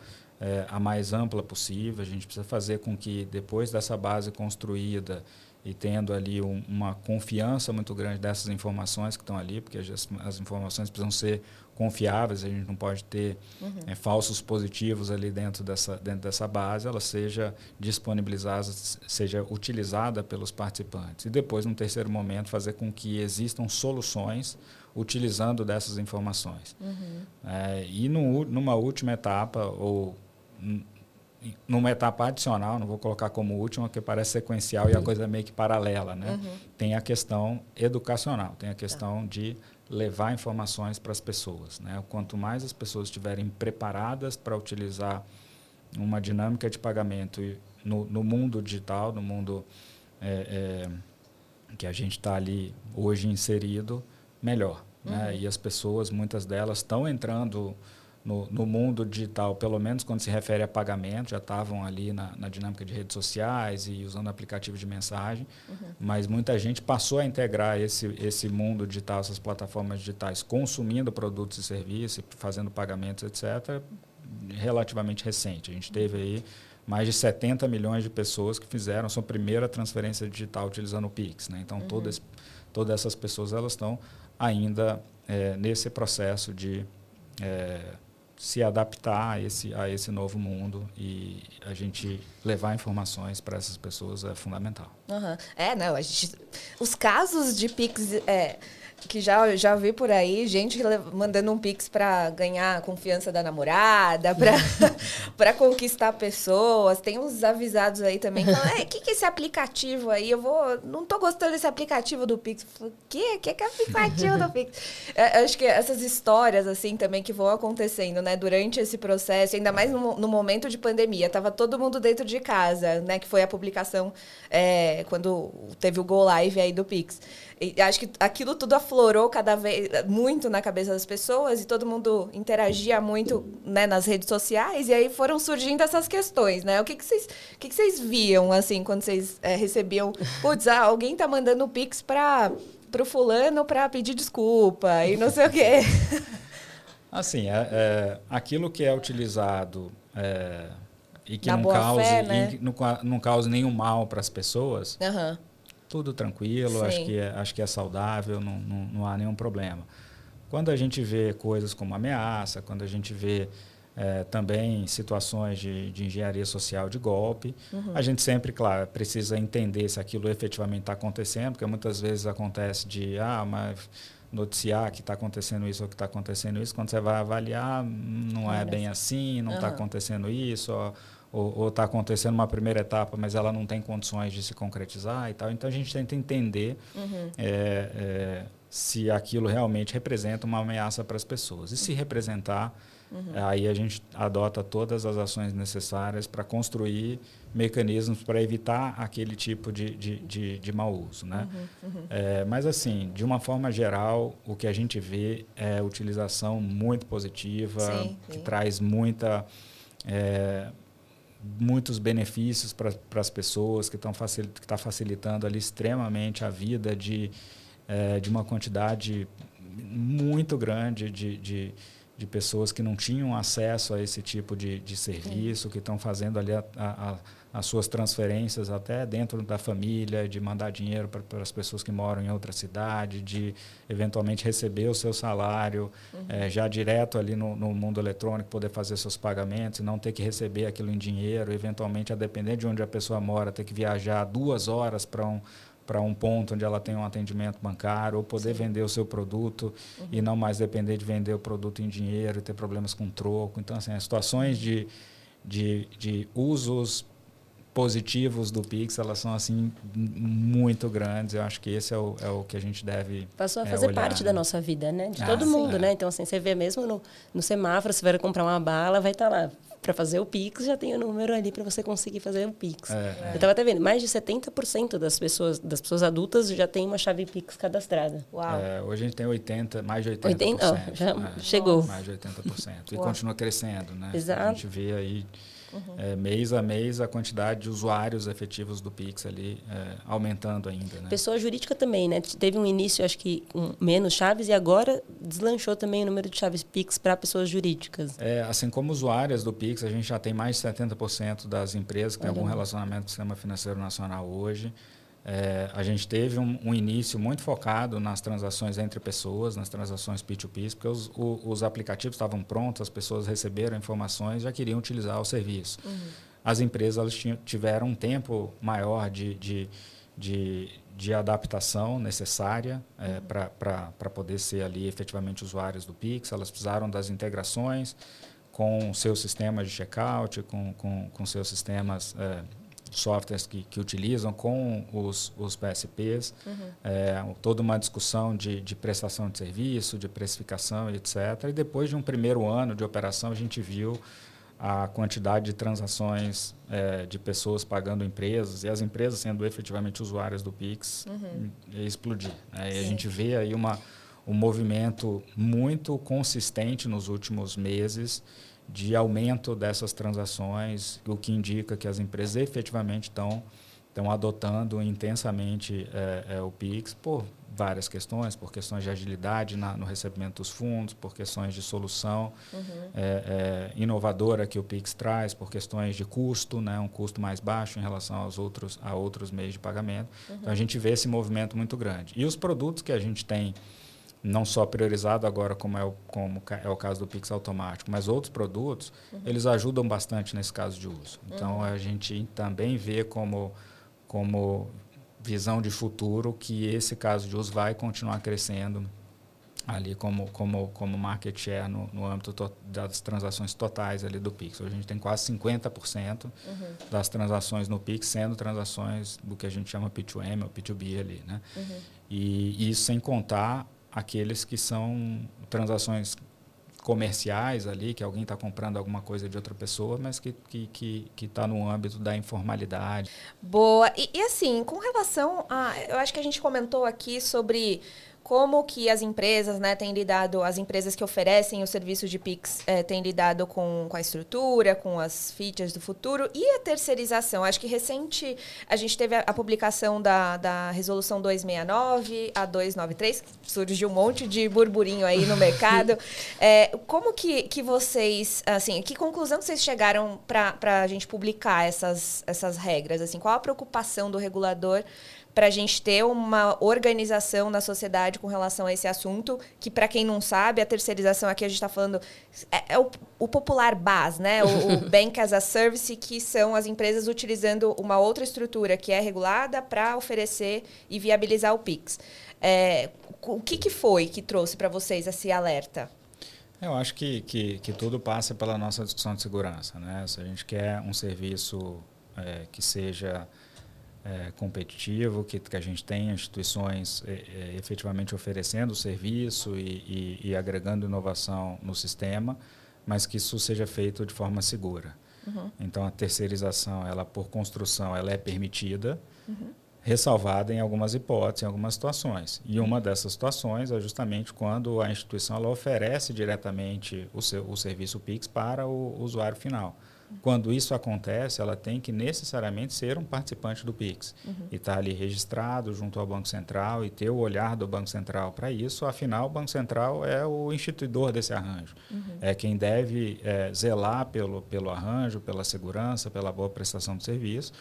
a mais ampla possível, a gente precisa fazer com que, depois dessa base construída, e tendo ali um, uma confiança muito grande dessas informações que estão ali, porque as, as, informações precisam ser confiáveis, a gente não pode ter uhum. é, falsos positivos ali dentro dessa, dentro dessa base, ela seja disponibilizada, seja utilizada pelos participantes. E depois, num terceiro momento, fazer com que existam soluções utilizando dessas informações. Uhum. É, e no, numa última etapa, ou numa etapa adicional, não vou colocar como última, porque parece sequencial e a coisa é meio que paralela, né? Uhum. Tem a questão educacional, tem a questão tá. de levar informações para as pessoas, né? Quanto mais as pessoas estiverem preparadas para utilizar uma dinâmica de pagamento no, no mundo digital, no mundo é, é, que a gente está ali hoje inserido, melhor. Né? Uhum. Né? E as pessoas, muitas delas, estão entrando no, no, mundo digital, pelo menos quando se refere a pagamento, já estavam ali na, na, dinâmica de redes sociais e usando aplicativo de mensagem, uhum. mas muita gente passou a integrar esse, esse mundo digital, essas plataformas digitais, consumindo produtos e serviços, fazendo pagamentos, etc., relativamente recente. A gente teve aí mais de 70 milhões de pessoas que fizeram sua primeira transferência digital utilizando o Pix. Né? Então, uhum. todas, todas essas pessoas elas estão ainda é, nesse processo de... É, se adaptar a esse, a esse novo mundo e a gente levar informações para essas pessoas é fundamental. Uhum. É, não, a gente, os casos de Pix é, que já, já vi por aí, gente mandando um pix para ganhar a confiança da namorada, para conquistar pessoas. Tem uns avisados aí também que o que, que é esse aplicativo aí? Eu vou. Não tô gostando desse aplicativo do Pix. O que? que, que é aplicativo do Pix? É, acho que essas histórias, assim, também que vão acontecendo, né, durante esse processo, ainda mais no, no momento de pandemia. Tava todo mundo dentro de casa, né? Que foi a publicação é, quando teve o Go Live aí do Pix. E acho que aquilo tudo aflorou cada vez muito na cabeça das pessoas e todo mundo interagia muito né, nas redes sociais e aí foram surgindo essas questões, né? O que, que, vocês, o que, que vocês viam, assim, quando vocês é, recebiam... Putz, ah, alguém tá mandando Pix para o fulano para pedir desculpa e não sei o quê. Assim, é, é, aquilo que é utilizado é, e que não cause, fé, né? não, não cause nenhum mal para as pessoas... Uhum tudo tranquilo, acho que, é, acho que é saudável, não, não, não, há nenhum problema. Quando a gente vê coisas como ameaça, quando a gente vê é, também situações de, de, engenharia social de golpe, uhum. a gente sempre, claro, precisa entender se aquilo efetivamente está acontecendo, porque muitas vezes acontece de, ah, mas noticiar que está acontecendo isso ou que está acontecendo isso, quando você vai avaliar, não é bem assim, não está uhum. acontecendo isso, ó, ou está acontecendo uma primeira etapa, mas ela não tem condições de se concretizar e tal. Então a gente tenta entender uhum. é, é, se aquilo realmente representa uma ameaça para as pessoas. E se representar, uhum. aí a gente adota todas as ações necessárias para construir mecanismos para evitar aquele tipo de, de, de, de mau uso. Né? Uhum. uhum. É, mas, assim, de uma forma geral, o que a gente vê é utilização muito positiva, sim, sim. que traz muita é, muitos benefícios para as pessoas, que estão facil, que está facilitando ali extremamente a vida de, é, de uma quantidade muito grande de, de, de, pessoas que não tinham acesso a esse tipo de, de serviço, que estão fazendo ali a, a as suas transferências até dentro da família, de mandar dinheiro para as pessoas que moram em outra cidade, de eventualmente receber o seu salário uhum. é, já direto ali no, no, mundo eletrônico, poder fazer seus pagamentos, não ter que receber aquilo em dinheiro, eventualmente, a depender de onde a pessoa mora, ter que viajar duas horas para um para um ponto onde ela tem um atendimento bancário, ou poder Sim. vender o seu produto uhum. e não mais depender de vender o produto em dinheiro e ter problemas com troco. Então, assim, as situações de, de, de usos positivos do Pix, elas são assim muito grandes. Eu acho que esse é o, é o que a gente deve Passou a é, fazer olhar, parte né? da nossa vida, né? De ah, todo mundo, é. né? Então, assim, você vê mesmo no, no semáforo, você vai comprar uma bala, vai estar tá lá. Para fazer o Pix, já tem o número ali para você conseguir fazer o Pix. É, eu estava até vendo, mais de 70% das pessoas, das pessoas adultas já tem uma chave Pix cadastrada. Uau. É, hoje a gente tem 80, mais de 80%. 80 oh, já chegou. Mais de 80%. E Uau. continua crescendo, né? Exato. A gente vê aí Uhum. É, mês a mês a quantidade de usuários efetivos do Pix ali é, aumentando ainda. Né? Pessoa jurídica também, né? Teve um início, acho que com menos chaves e agora deslanchou também o número de chaves Pix para pessoas jurídicas. É, assim como usuárias do Pix, a gente já tem mais de 70% das empresas que têm algum relacionamento com o sistema financeiro nacional hoje. É, a gente teve um, um, início muito focado nas transações entre pessoas, nas transações P2P, porque os, o, os aplicativos estavam prontos, as pessoas receberam informações já queriam utilizar o serviço. Uhum. As empresas tiveram um tempo maior de, de, de, de adaptação necessária é, uhum. para poder ser ali efetivamente usuários do Pix. Elas precisaram das integrações com seus sistemas de checkout, com, com, com seus sistemas é, softwares que, que utilizam com os, os PSPs, uhum. é, toda uma discussão de, de prestação de serviço, de precificação, etc. E depois de um primeiro ano de operação, a gente viu a quantidade de transações é, de pessoas pagando empresas e as empresas sendo efetivamente usuárias do Pix uhum. explodir. Né? E a gente vê aí uma, um movimento muito consistente nos últimos meses de aumento dessas transações, o que indica que as empresas efetivamente estão estão adotando intensamente é, é, o Pix por várias questões, por questões de agilidade na, no recebimento dos fundos, por questões de solução uhum. é, inovadora que o Pix traz, por questões de custo, né, um custo mais baixo em relação aos outros, a outros meios de pagamento. Uhum. Então a gente vê esse movimento muito grande. E os produtos que a gente tem não só priorizado agora como é o, como é o caso do Pix automático, mas outros produtos, uhum. eles ajudam bastante nesse caso de uso. Então, uhum. a gente também vê como, como visão de futuro que esse caso de uso vai continuar crescendo ali como, como, como market share no, no âmbito das transações totais ali do Pix. Hoje a gente tem quase 50% uhum. das transações no Pix sendo transações do que a gente chama P2M ou P2B ali, né? Uhum. E, e isso sem contar aqueles que são transações comerciais ali, que alguém está comprando alguma coisa de outra pessoa, mas que está que, que, que tá no âmbito da informalidade. Boa. E, e, assim, com relação a. Eu acho que a gente comentou aqui sobre como que as empresas né, têm lidado, as empresas que oferecem o serviço de Pix é, têm lidado com, com a estrutura, com as features do futuro e a terceirização. Acho que recente a gente teve a, a publicação da, da resolução 269, a 293, surgiu um monte de burburinho aí no mercado. é, como que, que vocês, assim, que conclusão vocês chegaram para a gente publicar essas, essas regras? Assim, qual a preocupação do regulador para a gente ter uma organização na sociedade com relação a esse assunto, que para quem não sabe, a terceirização aqui a gente está falando é, é o, o, popular BAS, né? O, o Bank as a Service, que são as empresas utilizando uma outra estrutura que é regulada para oferecer e viabilizar o Pix. É, o que, que foi que trouxe para vocês esse alerta? Eu acho que, que, que, tudo passa pela nossa discussão de segurança. Né? Se a gente quer um serviço é, que seja é, competitivo, que, que a gente tenha instituições é, é, efetivamente oferecendo o serviço e, e, e, agregando inovação no sistema, mas que isso seja feito de forma segura. Uhum. Então, a terceirização, ela por construção, ela é permitida, uhum. ressalvada em algumas hipóteses, em algumas situações. E uma dessas situações é justamente quando a instituição ela oferece diretamente o, seu, o serviço PIX para o usuário final. Quando isso acontece, ela tem que necessariamente ser um participante do PIX uhum. e estar tá ali registrado junto ao Banco Central e ter o olhar do Banco Central para isso. Afinal, o Banco Central é o instituidor desse arranjo. Uhum. É quem deve é, zelar pelo, pelo arranjo, pela segurança, pela boa prestação de serviço.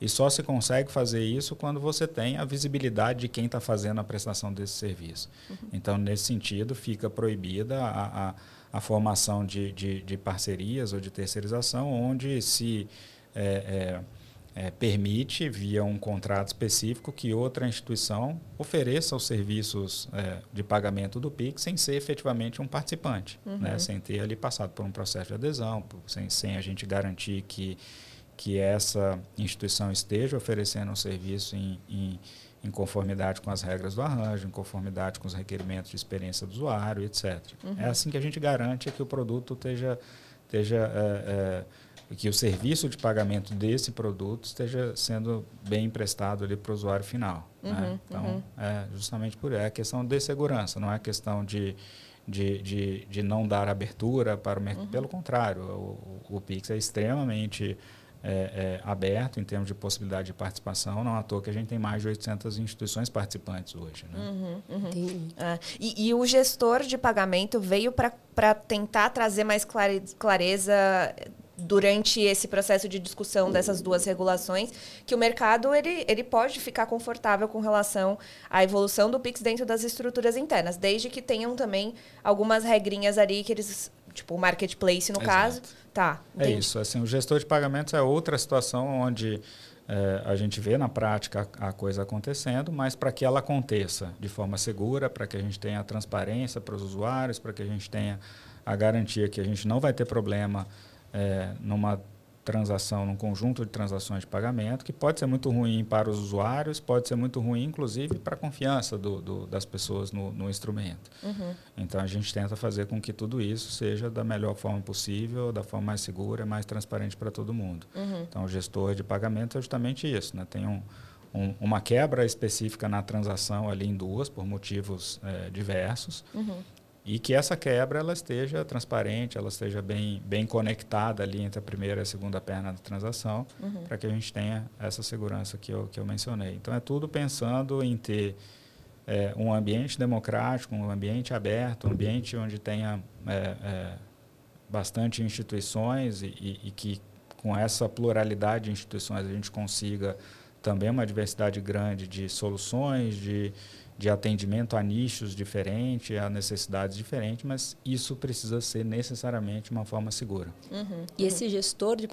E só se consegue fazer isso quando você tem a visibilidade de quem está fazendo a prestação desse serviço. Uhum. Então, nesse sentido, fica proibida a, a a formação de, de, de parcerias ou de terceirização, onde se é, é, é, permite, via um contrato específico, que outra instituição ofereça os serviços é, de pagamento do PIX sem ser efetivamente um participante, uhum. né? sem ter ali passado por um processo de adesão, sem, sem a gente garantir que, que essa instituição esteja oferecendo um serviço em, em em conformidade com as regras do arranjo, em conformidade com os requerimentos de experiência do usuário, etc. Uhum. É assim que a gente garante que o produto esteja, esteja é, é, que o serviço de pagamento desse produto esteja sendo bem emprestado ali para o usuário final. Uhum, né? Então, uhum. é justamente por é questão de segurança, não é questão de, de, de, de não dar abertura para o mercado. Uhum. Pelo contrário, o, o Pix é extremamente é, é, aberto em termos de possibilidade de participação. Não à toa que a gente tem mais de 800 instituições participantes hoje. Né? Uhum, uhum. É, e, e, o gestor de pagamento veio para tentar trazer mais clareza durante esse processo de discussão dessas duas regulações, que o mercado ele, ele pode ficar confortável com relação à evolução do Pix dentro das estruturas internas, desde que tenham também algumas regrinhas ali que eles, tipo o marketplace no Exato. caso, tá. É isso, assim, o gestor de pagamentos é outra situação onde é, a gente vê na prática a, a coisa acontecendo, mas para que ela aconteça de forma segura, para que a gente tenha transparência para os usuários, para que a gente tenha a garantia que a gente não vai ter problema é, numa transação, num conjunto de transações de pagamento, que pode ser muito ruim para os usuários, pode ser muito ruim, inclusive, para a confiança do, do, das pessoas no, no instrumento. Uhum. Então, a gente tenta fazer com que tudo isso seja da melhor forma possível, da forma mais segura, mais transparente para todo mundo. Uhum. Então, o gestor de pagamento é justamente isso. Né? Tem um, um, uma quebra específica na transação ali em duas, por motivos é, diversos. Uhum e que essa quebra ela esteja transparente, ela esteja bem, bem conectada ali entre a primeira e a segunda perna da transação, uhum. para que a gente tenha essa segurança que eu, que eu mencionei. Então, é tudo pensando em ter é, um ambiente democrático, um ambiente aberto, um ambiente onde tenha é, é, bastante instituições e, e, e que com essa pluralidade de instituições a gente consiga também uma diversidade grande de soluções, de de atendimento a nichos diferentes, a necessidades diferentes, mas isso precisa ser necessariamente uma forma segura. Uhum. E esse gestor de,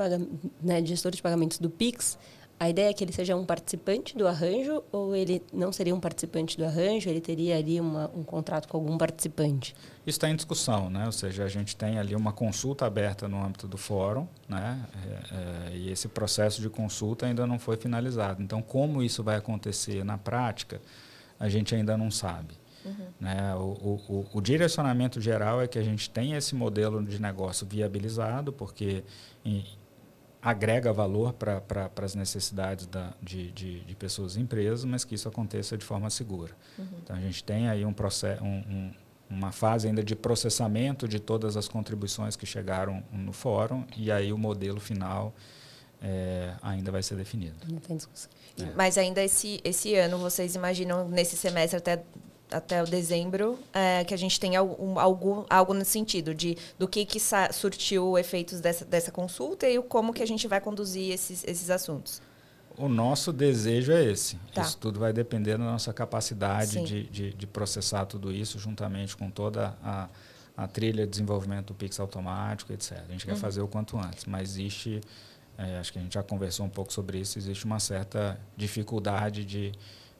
né, gestor de pagamentos do Pix, a ideia é que ele seja um participante do arranjo ou ele não seria um participante do arranjo, ele teria ali uma, um contrato com algum participante? Isso está em discussão, né? ou seja, a gente tem ali uma consulta aberta no âmbito do fórum né? É, é, e esse processo de consulta ainda não foi finalizado. Então, como isso vai acontecer na prática, a gente ainda não sabe. Uhum. Né? O, o, o, direcionamento geral é que a gente tenha esse modelo de negócio viabilizado, porque em, agrega valor para pra, as necessidades da, de, de, de, pessoas e empresas, mas que isso aconteça de forma segura. Uhum. Então, a gente tem aí um processo, um, um, uma fase ainda de processamento de todas as contribuições que chegaram no fórum, e aí o modelo final é, ainda vai ser definido. Não tem discussão. É. Mas ainda esse, esse ano, vocês imaginam nesse semestre até até o dezembro, é, que a gente tenha algum, algo, algo nesse sentido, de do que, que surtiu efeitos dessa, dessa consulta e como que a gente vai conduzir esses, esses assuntos. O nosso desejo é esse. Tá. Isso tudo vai depender da nossa capacidade de, de, de, processar tudo isso juntamente com toda a, a trilha de desenvolvimento do Pix automático, etc. A gente uhum. quer fazer o quanto antes, mas existe é, acho que a gente já conversou um pouco sobre isso. Existe uma certa dificuldade de,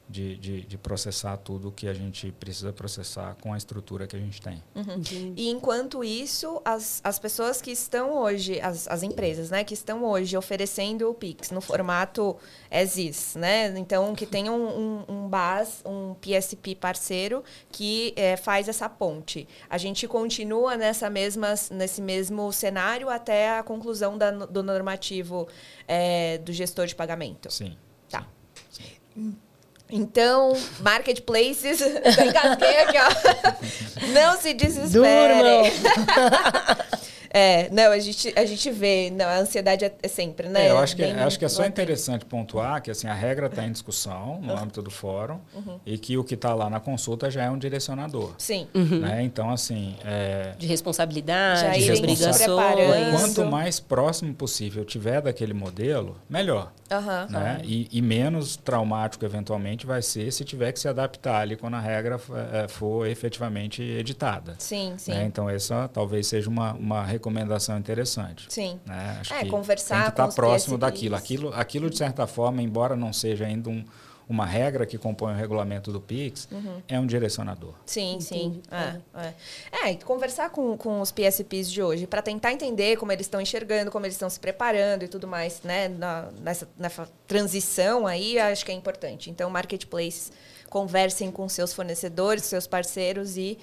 de, de, de, processar tudo que a gente precisa processar com a estrutura que a gente tem. Uhum. E enquanto isso, as, as pessoas que estão hoje, as, as empresas, né, que estão hoje oferecendo o Pix no formato as is, né? Então, que tem um, um, um BAS, um PSP parceiro que é, faz essa ponte. A gente continua nessa mesma, nesse mesmo cenário até a conclusão da, do normativo é, do gestor de pagamento. Sim. Tá. Sim. Então, marketplaces, engasguei aqui, ó. Não se desespere. É, não, a gente, a gente vê, não, a ansiedade é, é sempre, né? É, eu acho que, Bem, acho que é só interessante pontuar que assim, a regra está em discussão no âmbito do fórum uhum. e que o que está lá na consulta já é um direcionador. Sim. Uhum. Né? Então, assim... É, de responsabilidade, de obrigações. Quanto mais próximo possível tiver daquele modelo, melhor. Uhum. Né? E, e, menos traumático, eventualmente, vai ser se tiver que se adaptar ali quando a regra é, for efetivamente editada. Sim, sim. Né? Então, essa talvez seja uma, uma recomendação interessante. Sim. Né? Acho é, que conversar tem que estar próximo daquilo. Aquilo, aquilo, de certa forma, embora não seja ainda um, uma regra que compõe o regulamento do PIX, uhum. é um direcionador. Sim, sim. É, é. é, conversar com, com os PSPs de hoje para tentar entender como eles estão enxergando, como eles estão se preparando e tudo mais, né? Na, nessa, nessa transição aí, acho que é importante. Então, marketplace conversem com seus fornecedores, seus parceiros e,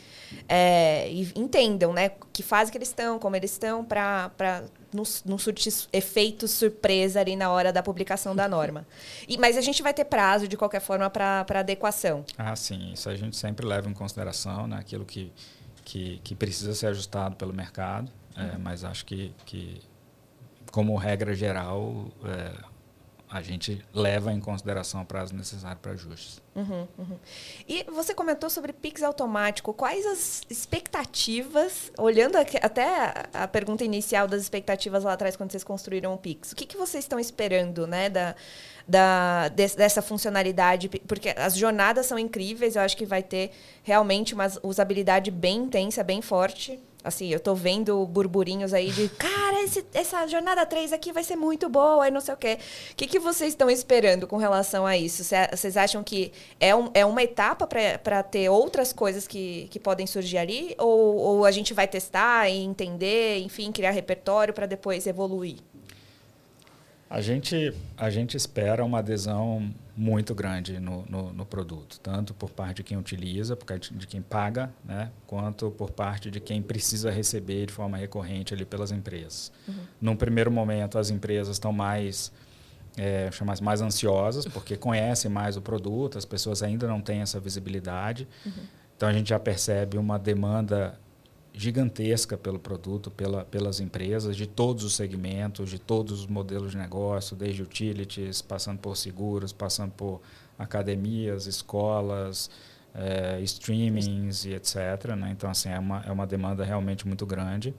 é, e entendam né, que fase que eles estão, como eles estão, para não, surtir efeitos surpresa ali na hora da publicação da norma. E, mas a gente vai ter prazo, de qualquer forma, para adequação. Ah, sim. Isso a gente sempre leva em consideração, né, aquilo que, que, que precisa ser ajustado pelo mercado, é, uhum. mas acho que, que, como regra geral, é, a gente leva em consideração o prazo necessário para ajustes. Uhum, uhum. E você comentou sobre Pix automático. Quais as expectativas, olhando até a pergunta inicial das expectativas lá atrás, quando vocês construíram o Pix, o que, que vocês estão esperando né, da, da, dessa funcionalidade? Porque as jornadas são incríveis, eu acho que vai ter realmente uma usabilidade bem intensa, bem forte Assim, eu tô vendo burburinhos aí de, cara, esse, essa jornada 3 aqui vai ser muito boa e não sei o quê. O que, que vocês estão esperando com relação a isso? Vocês acham que é, um, é uma etapa para ter outras coisas que, que podem surgir ali? Ou, ou a gente vai testar e entender, enfim, criar repertório para depois evoluir? A gente, a gente espera uma adesão muito grande no, no, no, produto, tanto por parte de quem utiliza, por parte de quem paga, né, quanto por parte de quem precisa receber de forma recorrente ali pelas empresas. Uhum. Num primeiro momento, as empresas estão mais é, mais ansiosas, porque conhecem mais o produto, as pessoas ainda não têm essa visibilidade. Uhum. Então, a gente já percebe uma demanda gigantesca pelo produto, pela, pelas empresas de todos os segmentos, de todos os modelos de negócio, desde utilities, passando por seguros, passando por academias, escolas, é, streamings e etc. Né? Então, assim, é uma, é uma demanda realmente muito grande.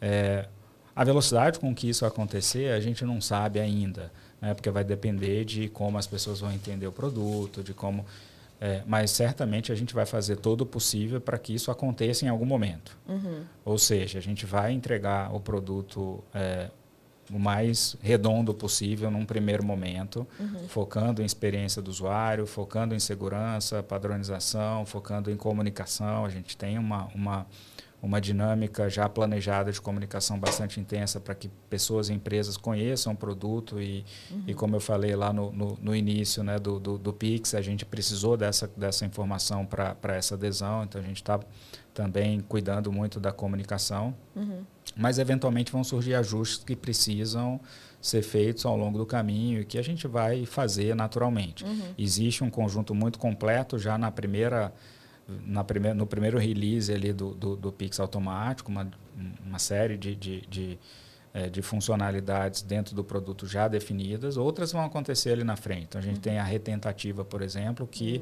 É, a velocidade com que isso acontecer, a gente não sabe ainda, né? porque vai depender de como as pessoas vão entender o produto, de como é, mas certamente a gente vai fazer todo o possível para que isso aconteça em algum momento. Uhum. Ou seja, a gente vai entregar o produto é, o mais redondo possível num primeiro momento, uhum. focando em experiência do usuário, focando em segurança, padronização, focando em comunicação. A gente tem uma, uma uma dinâmica já planejada de comunicação bastante intensa para que pessoas e empresas conheçam o produto e, uhum. e como eu falei lá no, no, no início né, do, do, do, Pix, a gente precisou dessa, dessa informação para essa adesão, então a gente está também cuidando muito da comunicação, uhum. mas eventualmente vão surgir ajustes que precisam ser feitos ao longo do caminho e que a gente vai fazer naturalmente. Uhum. Existe um conjunto muito completo já na primeira na no primeiro release ali do, do, do Pix automático, uma, uma série de, de, de, é, de, funcionalidades dentro do produto já definidas, outras vão acontecer ali na frente. Então, a gente uhum. tem a retentativa, por exemplo, que,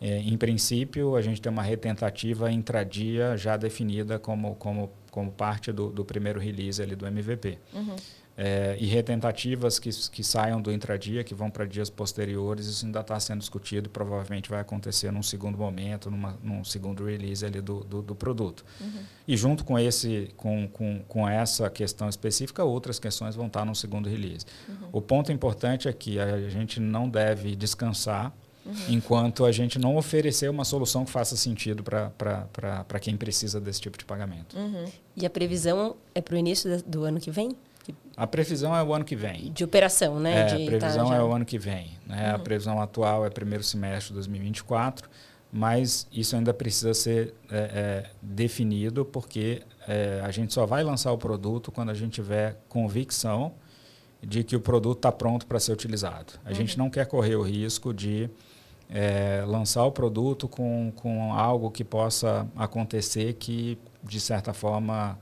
uhum. é, em princípio, a gente tem uma retentativa intradia já definida como, como, como parte do, do primeiro release ali do MVP. Uhum é, e retentativas que, que saiam do intradia, que vão para dias posteriores, isso ainda está sendo discutido e provavelmente vai acontecer num segundo momento, numa, num segundo release ali do, do, do produto. Uhum. E junto com, esse, com, com, com essa questão específica, outras questões vão estar tá no segundo release. Uhum. O ponto importante é que a gente não deve descansar Uhum. enquanto a gente não oferecer uma solução que faça sentido para quem precisa desse tipo de pagamento. Uhum. E a previsão é para o início do ano que vem? A previsão é o ano que vem. De operação, né? É, de, a previsão tá, é o ano que vem. Né? Uhum. A previsão atual é primeiro semestre de 2024, mas isso ainda precisa ser é, é, definido porque é, a gente só vai lançar o produto quando a gente tiver convicção de que o produto está pronto para ser utilizado. A uhum. gente não quer correr o risco de é, lançar o produto com, com algo que possa acontecer que, de certa forma,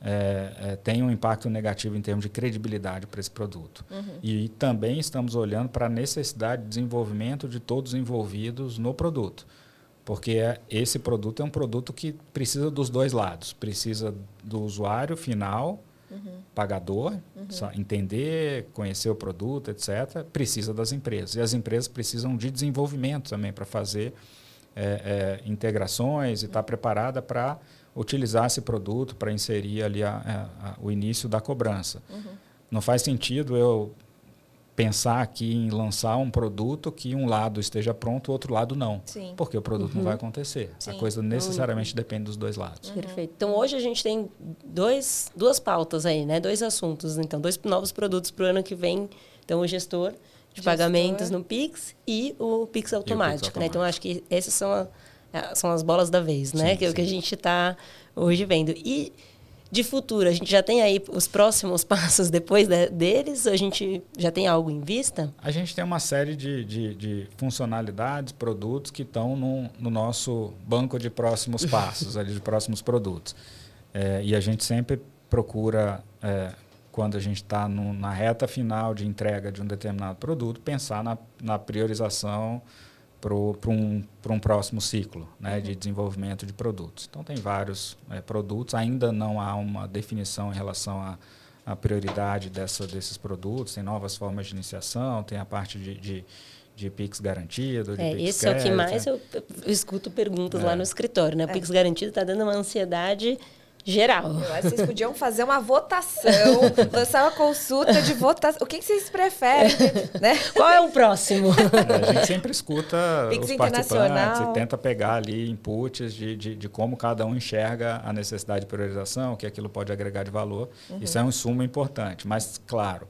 é, é, tem um impacto negativo em termos de credibilidade para esse produto. Uhum. E também estamos olhando para a necessidade de desenvolvimento de todos os envolvidos no produto. Porque é, esse produto é um produto que precisa dos dois lados. Precisa do usuário final, uhum. pagador, uhum. entender, conhecer o produto, etc. Precisa das empresas. E as empresas precisam de desenvolvimento também para fazer é, é, integrações e estar tá preparada para utilizar esse produto para inserir ali a, a, a, o início da cobrança. Uhum. Não faz sentido eu pensar aqui em lançar um produto que um lado esteja pronto, o outro lado não. Sim. Porque o produto uhum. não vai acontecer. Sim. A coisa necessariamente uhum. depende dos dois lados. Perfeito. Então hoje a gente tem dois, duas pautas aí, né? Dois assuntos. Então, dois novos produtos para o ano que vem. Então, o gestor de gestor. pagamentos no Pix e o Pix automático. O Pix automático. Né? Então, acho que essas são a é, são as bolas da vez, né? Sim, que é o que a gente está hoje vendo. E de futuro, a gente já tem aí os próximos passos depois de, deles? A gente já tem algo em vista? A gente tem uma série de, de, de funcionalidades, produtos que estão no, no, nosso banco de próximos passos, ali, de próximos produtos. É, e a gente sempre procura é, quando a gente está na reta final de entrega de um determinado produto, pensar na, na priorização para um, um próximo ciclo né, uhum. de desenvolvimento de produtos. Então, tem vários é, produtos, ainda não há uma definição em relação à, à prioridade dessa, desses produtos, tem novas formas de iniciação, tem a parte de, de de Pix garantido, de é, Pix Esse é o que mais eu, eu escuto perguntas é. lá no escritório, né? O é. Pix garantido está dando uma ansiedade geral. Eu acho que vocês podiam fazer uma votação, lançar uma consulta de votação. O que, que vocês preferem? né? Qual é o próximo? É, a gente sempre escuta Pix os participantes e tenta pegar ali inputs de, de, de, como cada um enxerga a necessidade de priorização, o que aquilo pode agregar de valor. Uhum. Isso é um insumo importante. Mas, claro,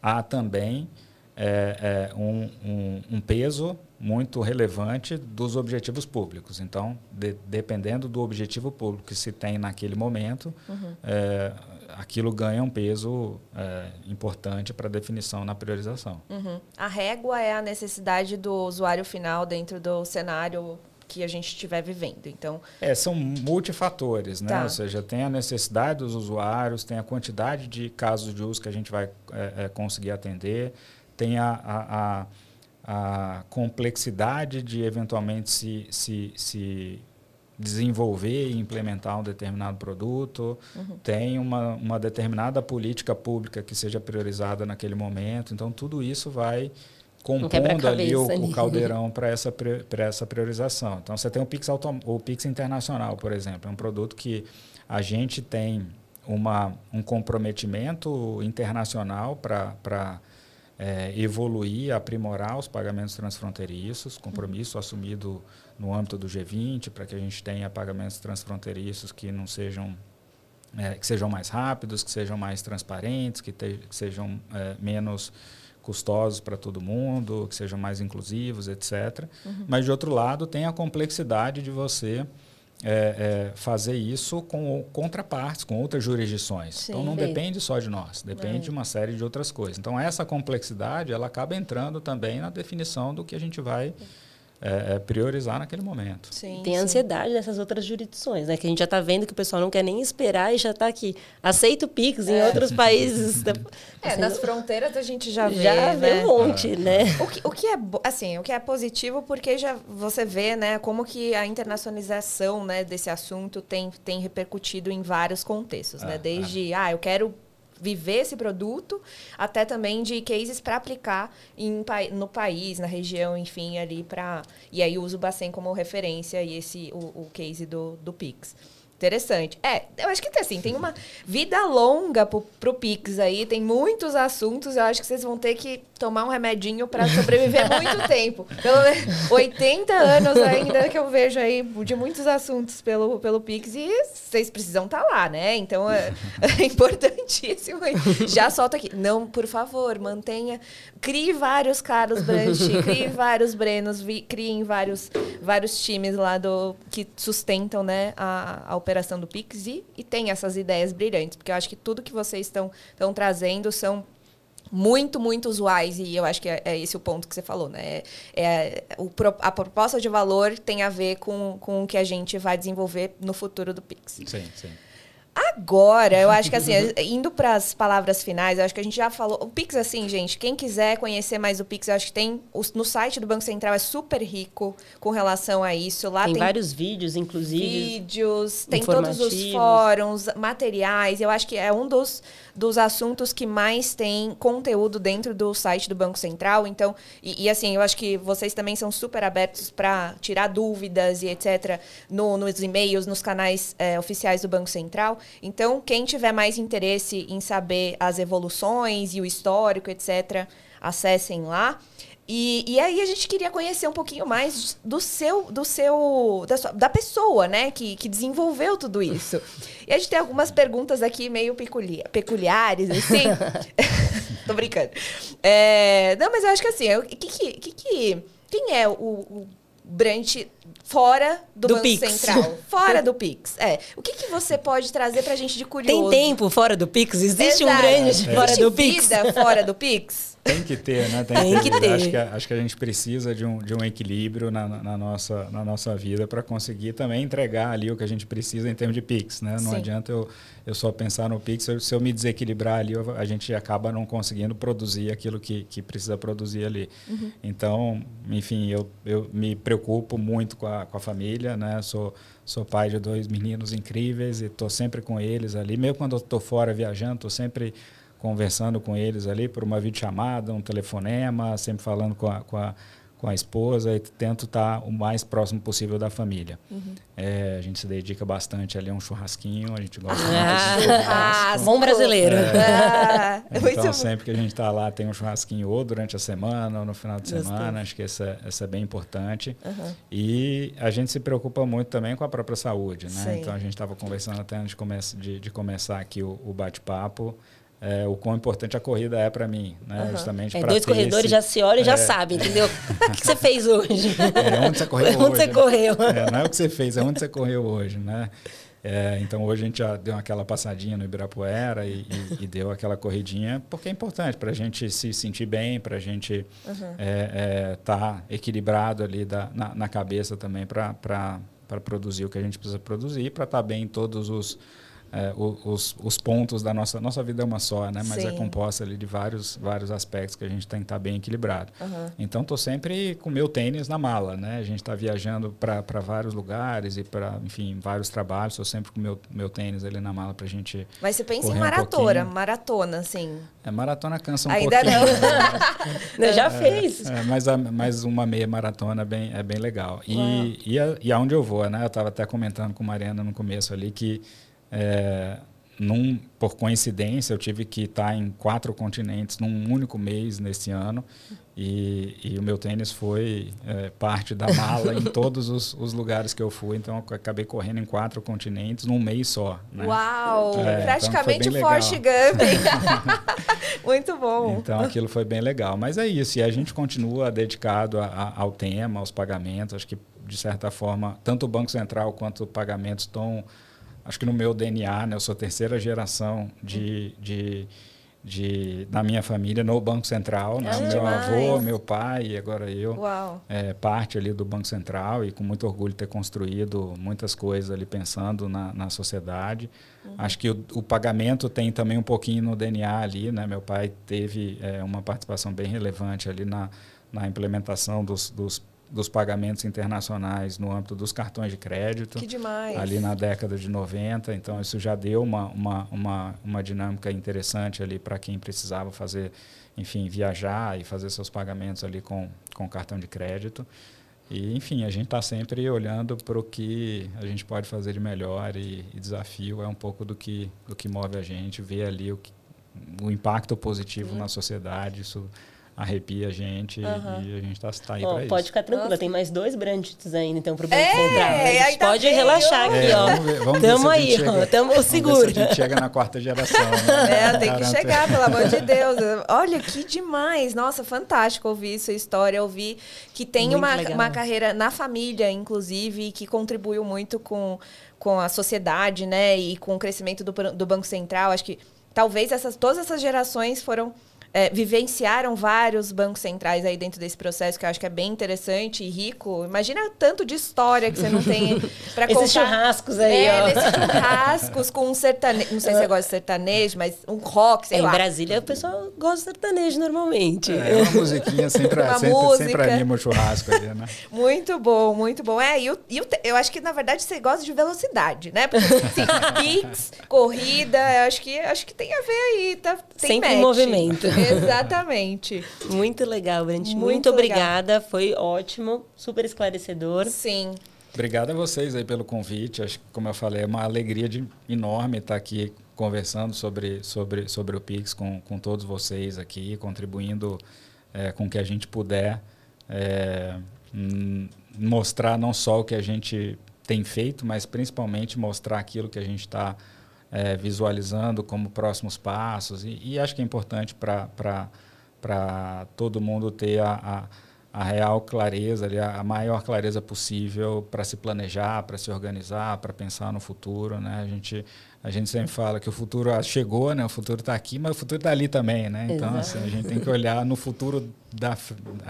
há também é, é um, um, um, peso muito relevante dos objetivos públicos. Então, de, dependendo do objetivo público que se tem naquele momento, uhum. é, aquilo ganha um peso é, importante para a definição na priorização. Uhum. A régua é a necessidade do usuário final dentro do cenário que a gente estiver vivendo. Então, é, são multifatores, né? Tá. Ou seja, tem a necessidade dos usuários, tem a quantidade de casos de uso que a gente vai é, é conseguir atender, tem a, a, a, a complexidade de eventualmente se, se, se desenvolver e implementar um determinado produto, uhum. tem uma, uma determinada política pública que seja priorizada naquele momento. Então, tudo isso vai compondo ali o, o caldeirão para essa, essa priorização. Então, você tem o Pix, Autom o Pix Internacional, por exemplo, é um produto que a gente tem uma, um comprometimento internacional para é, evoluir, aprimorar os pagamentos transfronteiriços, compromisso assumido no âmbito do G20 para que a gente tenha pagamentos transfronteiriços que não sejam é, que sejam mais rápidos, que sejam mais transparentes, que, te, que sejam é, menos custosos para todo mundo, que sejam mais inclusivos, etc. Uhum. Mas de outro lado tem a complexidade de você é, é, fazer isso com contrapartes, com outras jurisdições. Sim, então não bem. depende só de nós, depende é. de uma série de outras coisas. Então essa complexidade ela acaba entrando também na definição do que a gente vai é, é, priorizar naquele momento. Sim, Tem a ansiedade dessas outras jurisdições, né? Que a gente já está vendo que o pessoal não quer nem esperar e já está aqui. Aceita o Pix em é. outros países. é, nas fronteiras a gente já vê, já vê né? um monte, né? O que, o que é assim, o que é positivo porque já você vê, né, como que a internacionalização, né, desse assunto tem, tem repercutido em vários contextos, né? Desde, ah, eu quero viver esse produto, até também de cases para aplicar em, no país, na região, enfim, ali para. E aí uso o Bacen como referência e esse o, o case do, do Pix. Interessante. É, eu acho que assim, tem uma vida longa pro, pro Pix aí, tem muitos assuntos. Eu acho que vocês vão ter que tomar um remedinho para sobreviver muito tempo. Pelo menos 80 anos ainda que eu vejo aí de muitos assuntos pelo, pelo Pix e vocês precisam estar tá lá, né? Então é, é importantíssimo. Já solta aqui. Não, por favor, mantenha. Crie vários Carlos Brandt, crie vários Brenos, vi, criem vários, vários times lá do que sustentam né, a, a operação do Pix e, e tem essas ideias brilhantes, porque eu acho que tudo que vocês estão trazendo são muito, muito usuais, e eu acho que é, é esse o ponto que você falou, né? É, é, o, a proposta de valor tem a ver com, com o que a gente vai desenvolver no futuro do Pix. Sim, sim. Agora, eu acho que assim, indo para as palavras finais, eu acho que a gente já falou. O Pix, assim, gente, quem quiser conhecer mais o Pix, eu acho que tem. no site do Banco Central é super rico com relação a isso. Lá tem, tem vários vídeos, inclusive. Vídeos, tem todos os fóruns, materiais. Eu acho que é um dos dos assuntos que mais tem conteúdo dentro do site do Banco Central. Então, e, e assim, eu acho que vocês também são super abertos para tirar dúvidas e etc. No, nos e-mails, nos canais é, oficiais do Banco Central. Então, quem tiver mais interesse em saber as evoluções e o histórico, etc., acessem lá. E, e aí a gente queria conhecer um pouquinho mais do seu, do seu, da, sua, da pessoa, né, que, que desenvolveu tudo isso. E a gente tem algumas perguntas aqui meio peculiar, peculiares, assim. Tô brincando. É, não, mas eu acho que assim, o que que, que, que quem é o, o Brant fora do, do Banco Pix. Central, fora do Pix. É. O que, que você pode trazer pra gente de curioso? Tem tempo fora do Pix? Existe Exato. um grande é. fora do Pix? vida fora do Pix? Tem que ter, né? Tem, tem que ter. ter. Acho, que, acho que a gente precisa de um, de um equilíbrio na, na nossa, na nossa vida para conseguir também entregar ali o que a gente precisa em termos de Pix, né? Não Sim. adianta eu, eu só pensar no Pix, se eu me desequilibrar ali, a gente acaba não conseguindo produzir aquilo que, que precisa produzir ali. Uhum. Então, enfim, eu, eu me preocupo muito com a, com a família, né? Sou, sou pai de dois meninos incríveis e estou sempre com eles ali. Mesmo quando eu estou fora viajando, estou sempre conversando com eles ali por uma videochamada, um telefonema, sempre falando com a, com a, com a esposa e tento estar o mais próximo possível da família. Uhum. É, a gente se dedica bastante ali a um churrasquinho, a gente gosta ah, muito de. Ah, bom brasileiro. É, ah, então, sempre que a gente está lá, tem um churrasquinho ou durante a semana ou no final de semana. Acho que isso é, isso é bem importante. Uhum. E a gente se preocupa muito também com a própria saúde. Né? Então, a gente estava conversando até antes de, come de, de começar aqui o, o bate-papo é, o quão importante a corrida é para mim, né? Uhum. Justamente é, dois corredores esse... já se olham e é... já sabem, entendeu? o que você fez hoje? É onde você correu onde hoje. Você correu. É, não é o que você fez, é onde você correu hoje, né? É, então hoje a gente já deu aquela passadinha no Ibirapuera e, e, e deu aquela corridinha, porque é importante para a gente se sentir bem, para a gente estar uhum. é, tá equilibrado ali da, na, na cabeça também para produzir o que a gente precisa produzir, para estar tá bem em todos os é, os, os pontos da nossa nossa vida é uma só, né? Mas é Sim. é composta ali de vários vários aspectos que a gente tem que estar bem equilibrado. Uhum. Então estou sempre com meu tênis na mala, né? A gente está viajando para vários lugares e para enfim vários trabalhos. Estou sempre com meu meu tênis ali na mala para a gente. Mas você pensa em maratona, um maratona, assim? É maratona cansa um Ainda pouquinho. Ainda não. já fez. É, mas a, mas uma meia maratona bem é bem legal. E e, a, e aonde eu vou, né? Eu estava até comentando com a Mariana no começo ali que é, num, por coincidência, eu tive que estar em quatro continentes num único mês nesse ano. E, e o meu tênis foi é, parte da mala em todos os, os, lugares que eu fui. Então, eu acabei correndo em quatro continentes num mês só. Né? Uau! É, então Praticamente então Forrest Gump. Muito bom. Então, aquilo foi bem legal. Mas é isso. E a gente continua dedicado a, a, ao tema, aos pagamentos. Acho que, de certa forma, tanto o Banco Central quanto o pagamentos estão acho que no meu DNA, né, eu sou terceira geração de, de, de, da minha família no Banco Central. Né? meu demais. avô, meu pai e agora eu. É, parte ali do Banco Central e com muito orgulho ter construído muitas coisas ali pensando na, na sociedade. Uhum. Acho que o, o, pagamento tem também um pouquinho no DNA ali. Né? Meu pai teve é, uma participação bem relevante ali na, na implementação dos, dos dos pagamentos internacionais no âmbito dos cartões de crédito. Que demais! Ali na década de 90. Então, isso já deu uma, uma, uma, uma dinâmica interessante ali para quem precisava fazer, enfim, viajar e fazer seus pagamentos ali com, com cartão de crédito. E, enfim, a gente está sempre olhando para o que a gente pode fazer de melhor e, e, desafio é um pouco do que, do que move a gente, ver ali o, que, o impacto positivo uhum. na sociedade, isso arrepia a gente uhum. e a gente está tá aí oh, para isso. Pode ficar tranquila, Nossa. tem mais dois brands ainda, então, para o Banco é, Central. A gente pode relaxar aqui, é, ó. Vamos ver, vamos Tamo aí, chega, ó. Tamo seguro. a gente chega na quarta geração. Né? É, tem que chegar, pelo amor de Deus. Olha, que demais. Nossa, fantástico ouvir sua história, ouvir que tem uma, uma carreira na família, inclusive, que contribuiu muito com, com a sociedade, né? E com o crescimento do, do Banco Central. Acho que talvez essas, todas essas gerações foram é, vivenciaram vários bancos centrais aí dentro desse processo, que eu acho que é bem interessante e rico. Imagina o tanto de história que você não tem para contar. Esses churrascos aí, é, ó. Esses churrascos com um sertanejo, não sei se você gosta de sertanejo, mas um rock, sei é, lá. Em Brasília o pessoal gosta de sertanejo normalmente. É, é uma musiquinha sempre, uma sempre, música. sempre anima o churrasco ali, né? Muito bom, muito bom. É, e, o, e o, eu acho que, na verdade, você gosta de velocidade, né? Porque, assim, Pix, corrida, eu acho que, acho que tem a ver aí, tá? Tem sempre em movimento. Exatamente. Muito legal, Brent. Muito, Muito obrigada. Legal. Foi ótimo, super esclarecedor. Sim. Obrigado a vocês aí pelo convite. Acho que, como eu falei, é uma alegria de, enorme estar aqui conversando sobre, sobre, sobre o Pix com, com todos vocês aqui, contribuindo é, com o que a gente puder, é, mostrar não só o que a gente tem feito, mas principalmente mostrar aquilo que a gente está é, visualizando como próximos passos. E, e, acho que é importante para todo mundo ter a, a, a real clareza, ali, a maior clareza possível para se planejar, para se organizar, para pensar no futuro. Né? A, gente, a gente sempre fala que o futuro chegou, né? o futuro está aqui, mas o futuro está ali também. Né? Então, assim, a gente tem que olhar no futuro da,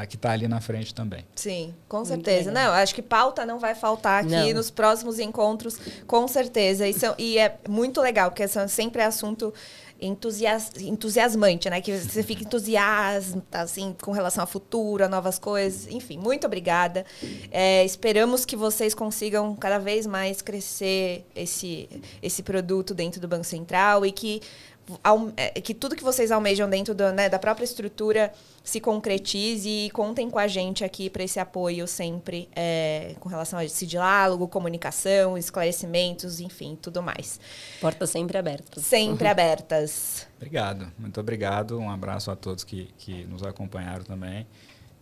que está ali na frente também. Sim, com certeza. Não, acho que pauta não vai faltar aqui não. nos próximos encontros, com certeza. E, são, e é muito legal, porque são sempre assunto entusias, entusiasmante, né? Que você fica entusiasmado, assim, com relação ao futuro, a novas coisas. Enfim, muito obrigada. É, esperamos que vocês consigam cada vez mais crescer esse, esse produto dentro do Banco Central e que que tudo que vocês almejam dentro do, né, da própria estrutura se concretize e contem com a gente aqui para esse apoio sempre é, com relação a esse diálogo, comunicação, esclarecimentos, enfim, tudo mais. Portas sempre abertas. Sempre abertas. Obrigado, muito obrigado. Um abraço a todos que, que nos acompanharam também.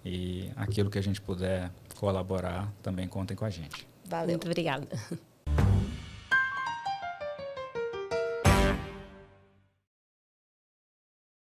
E aquilo que a gente puder colaborar, também contem com a gente. Valeu. Muito obrigada.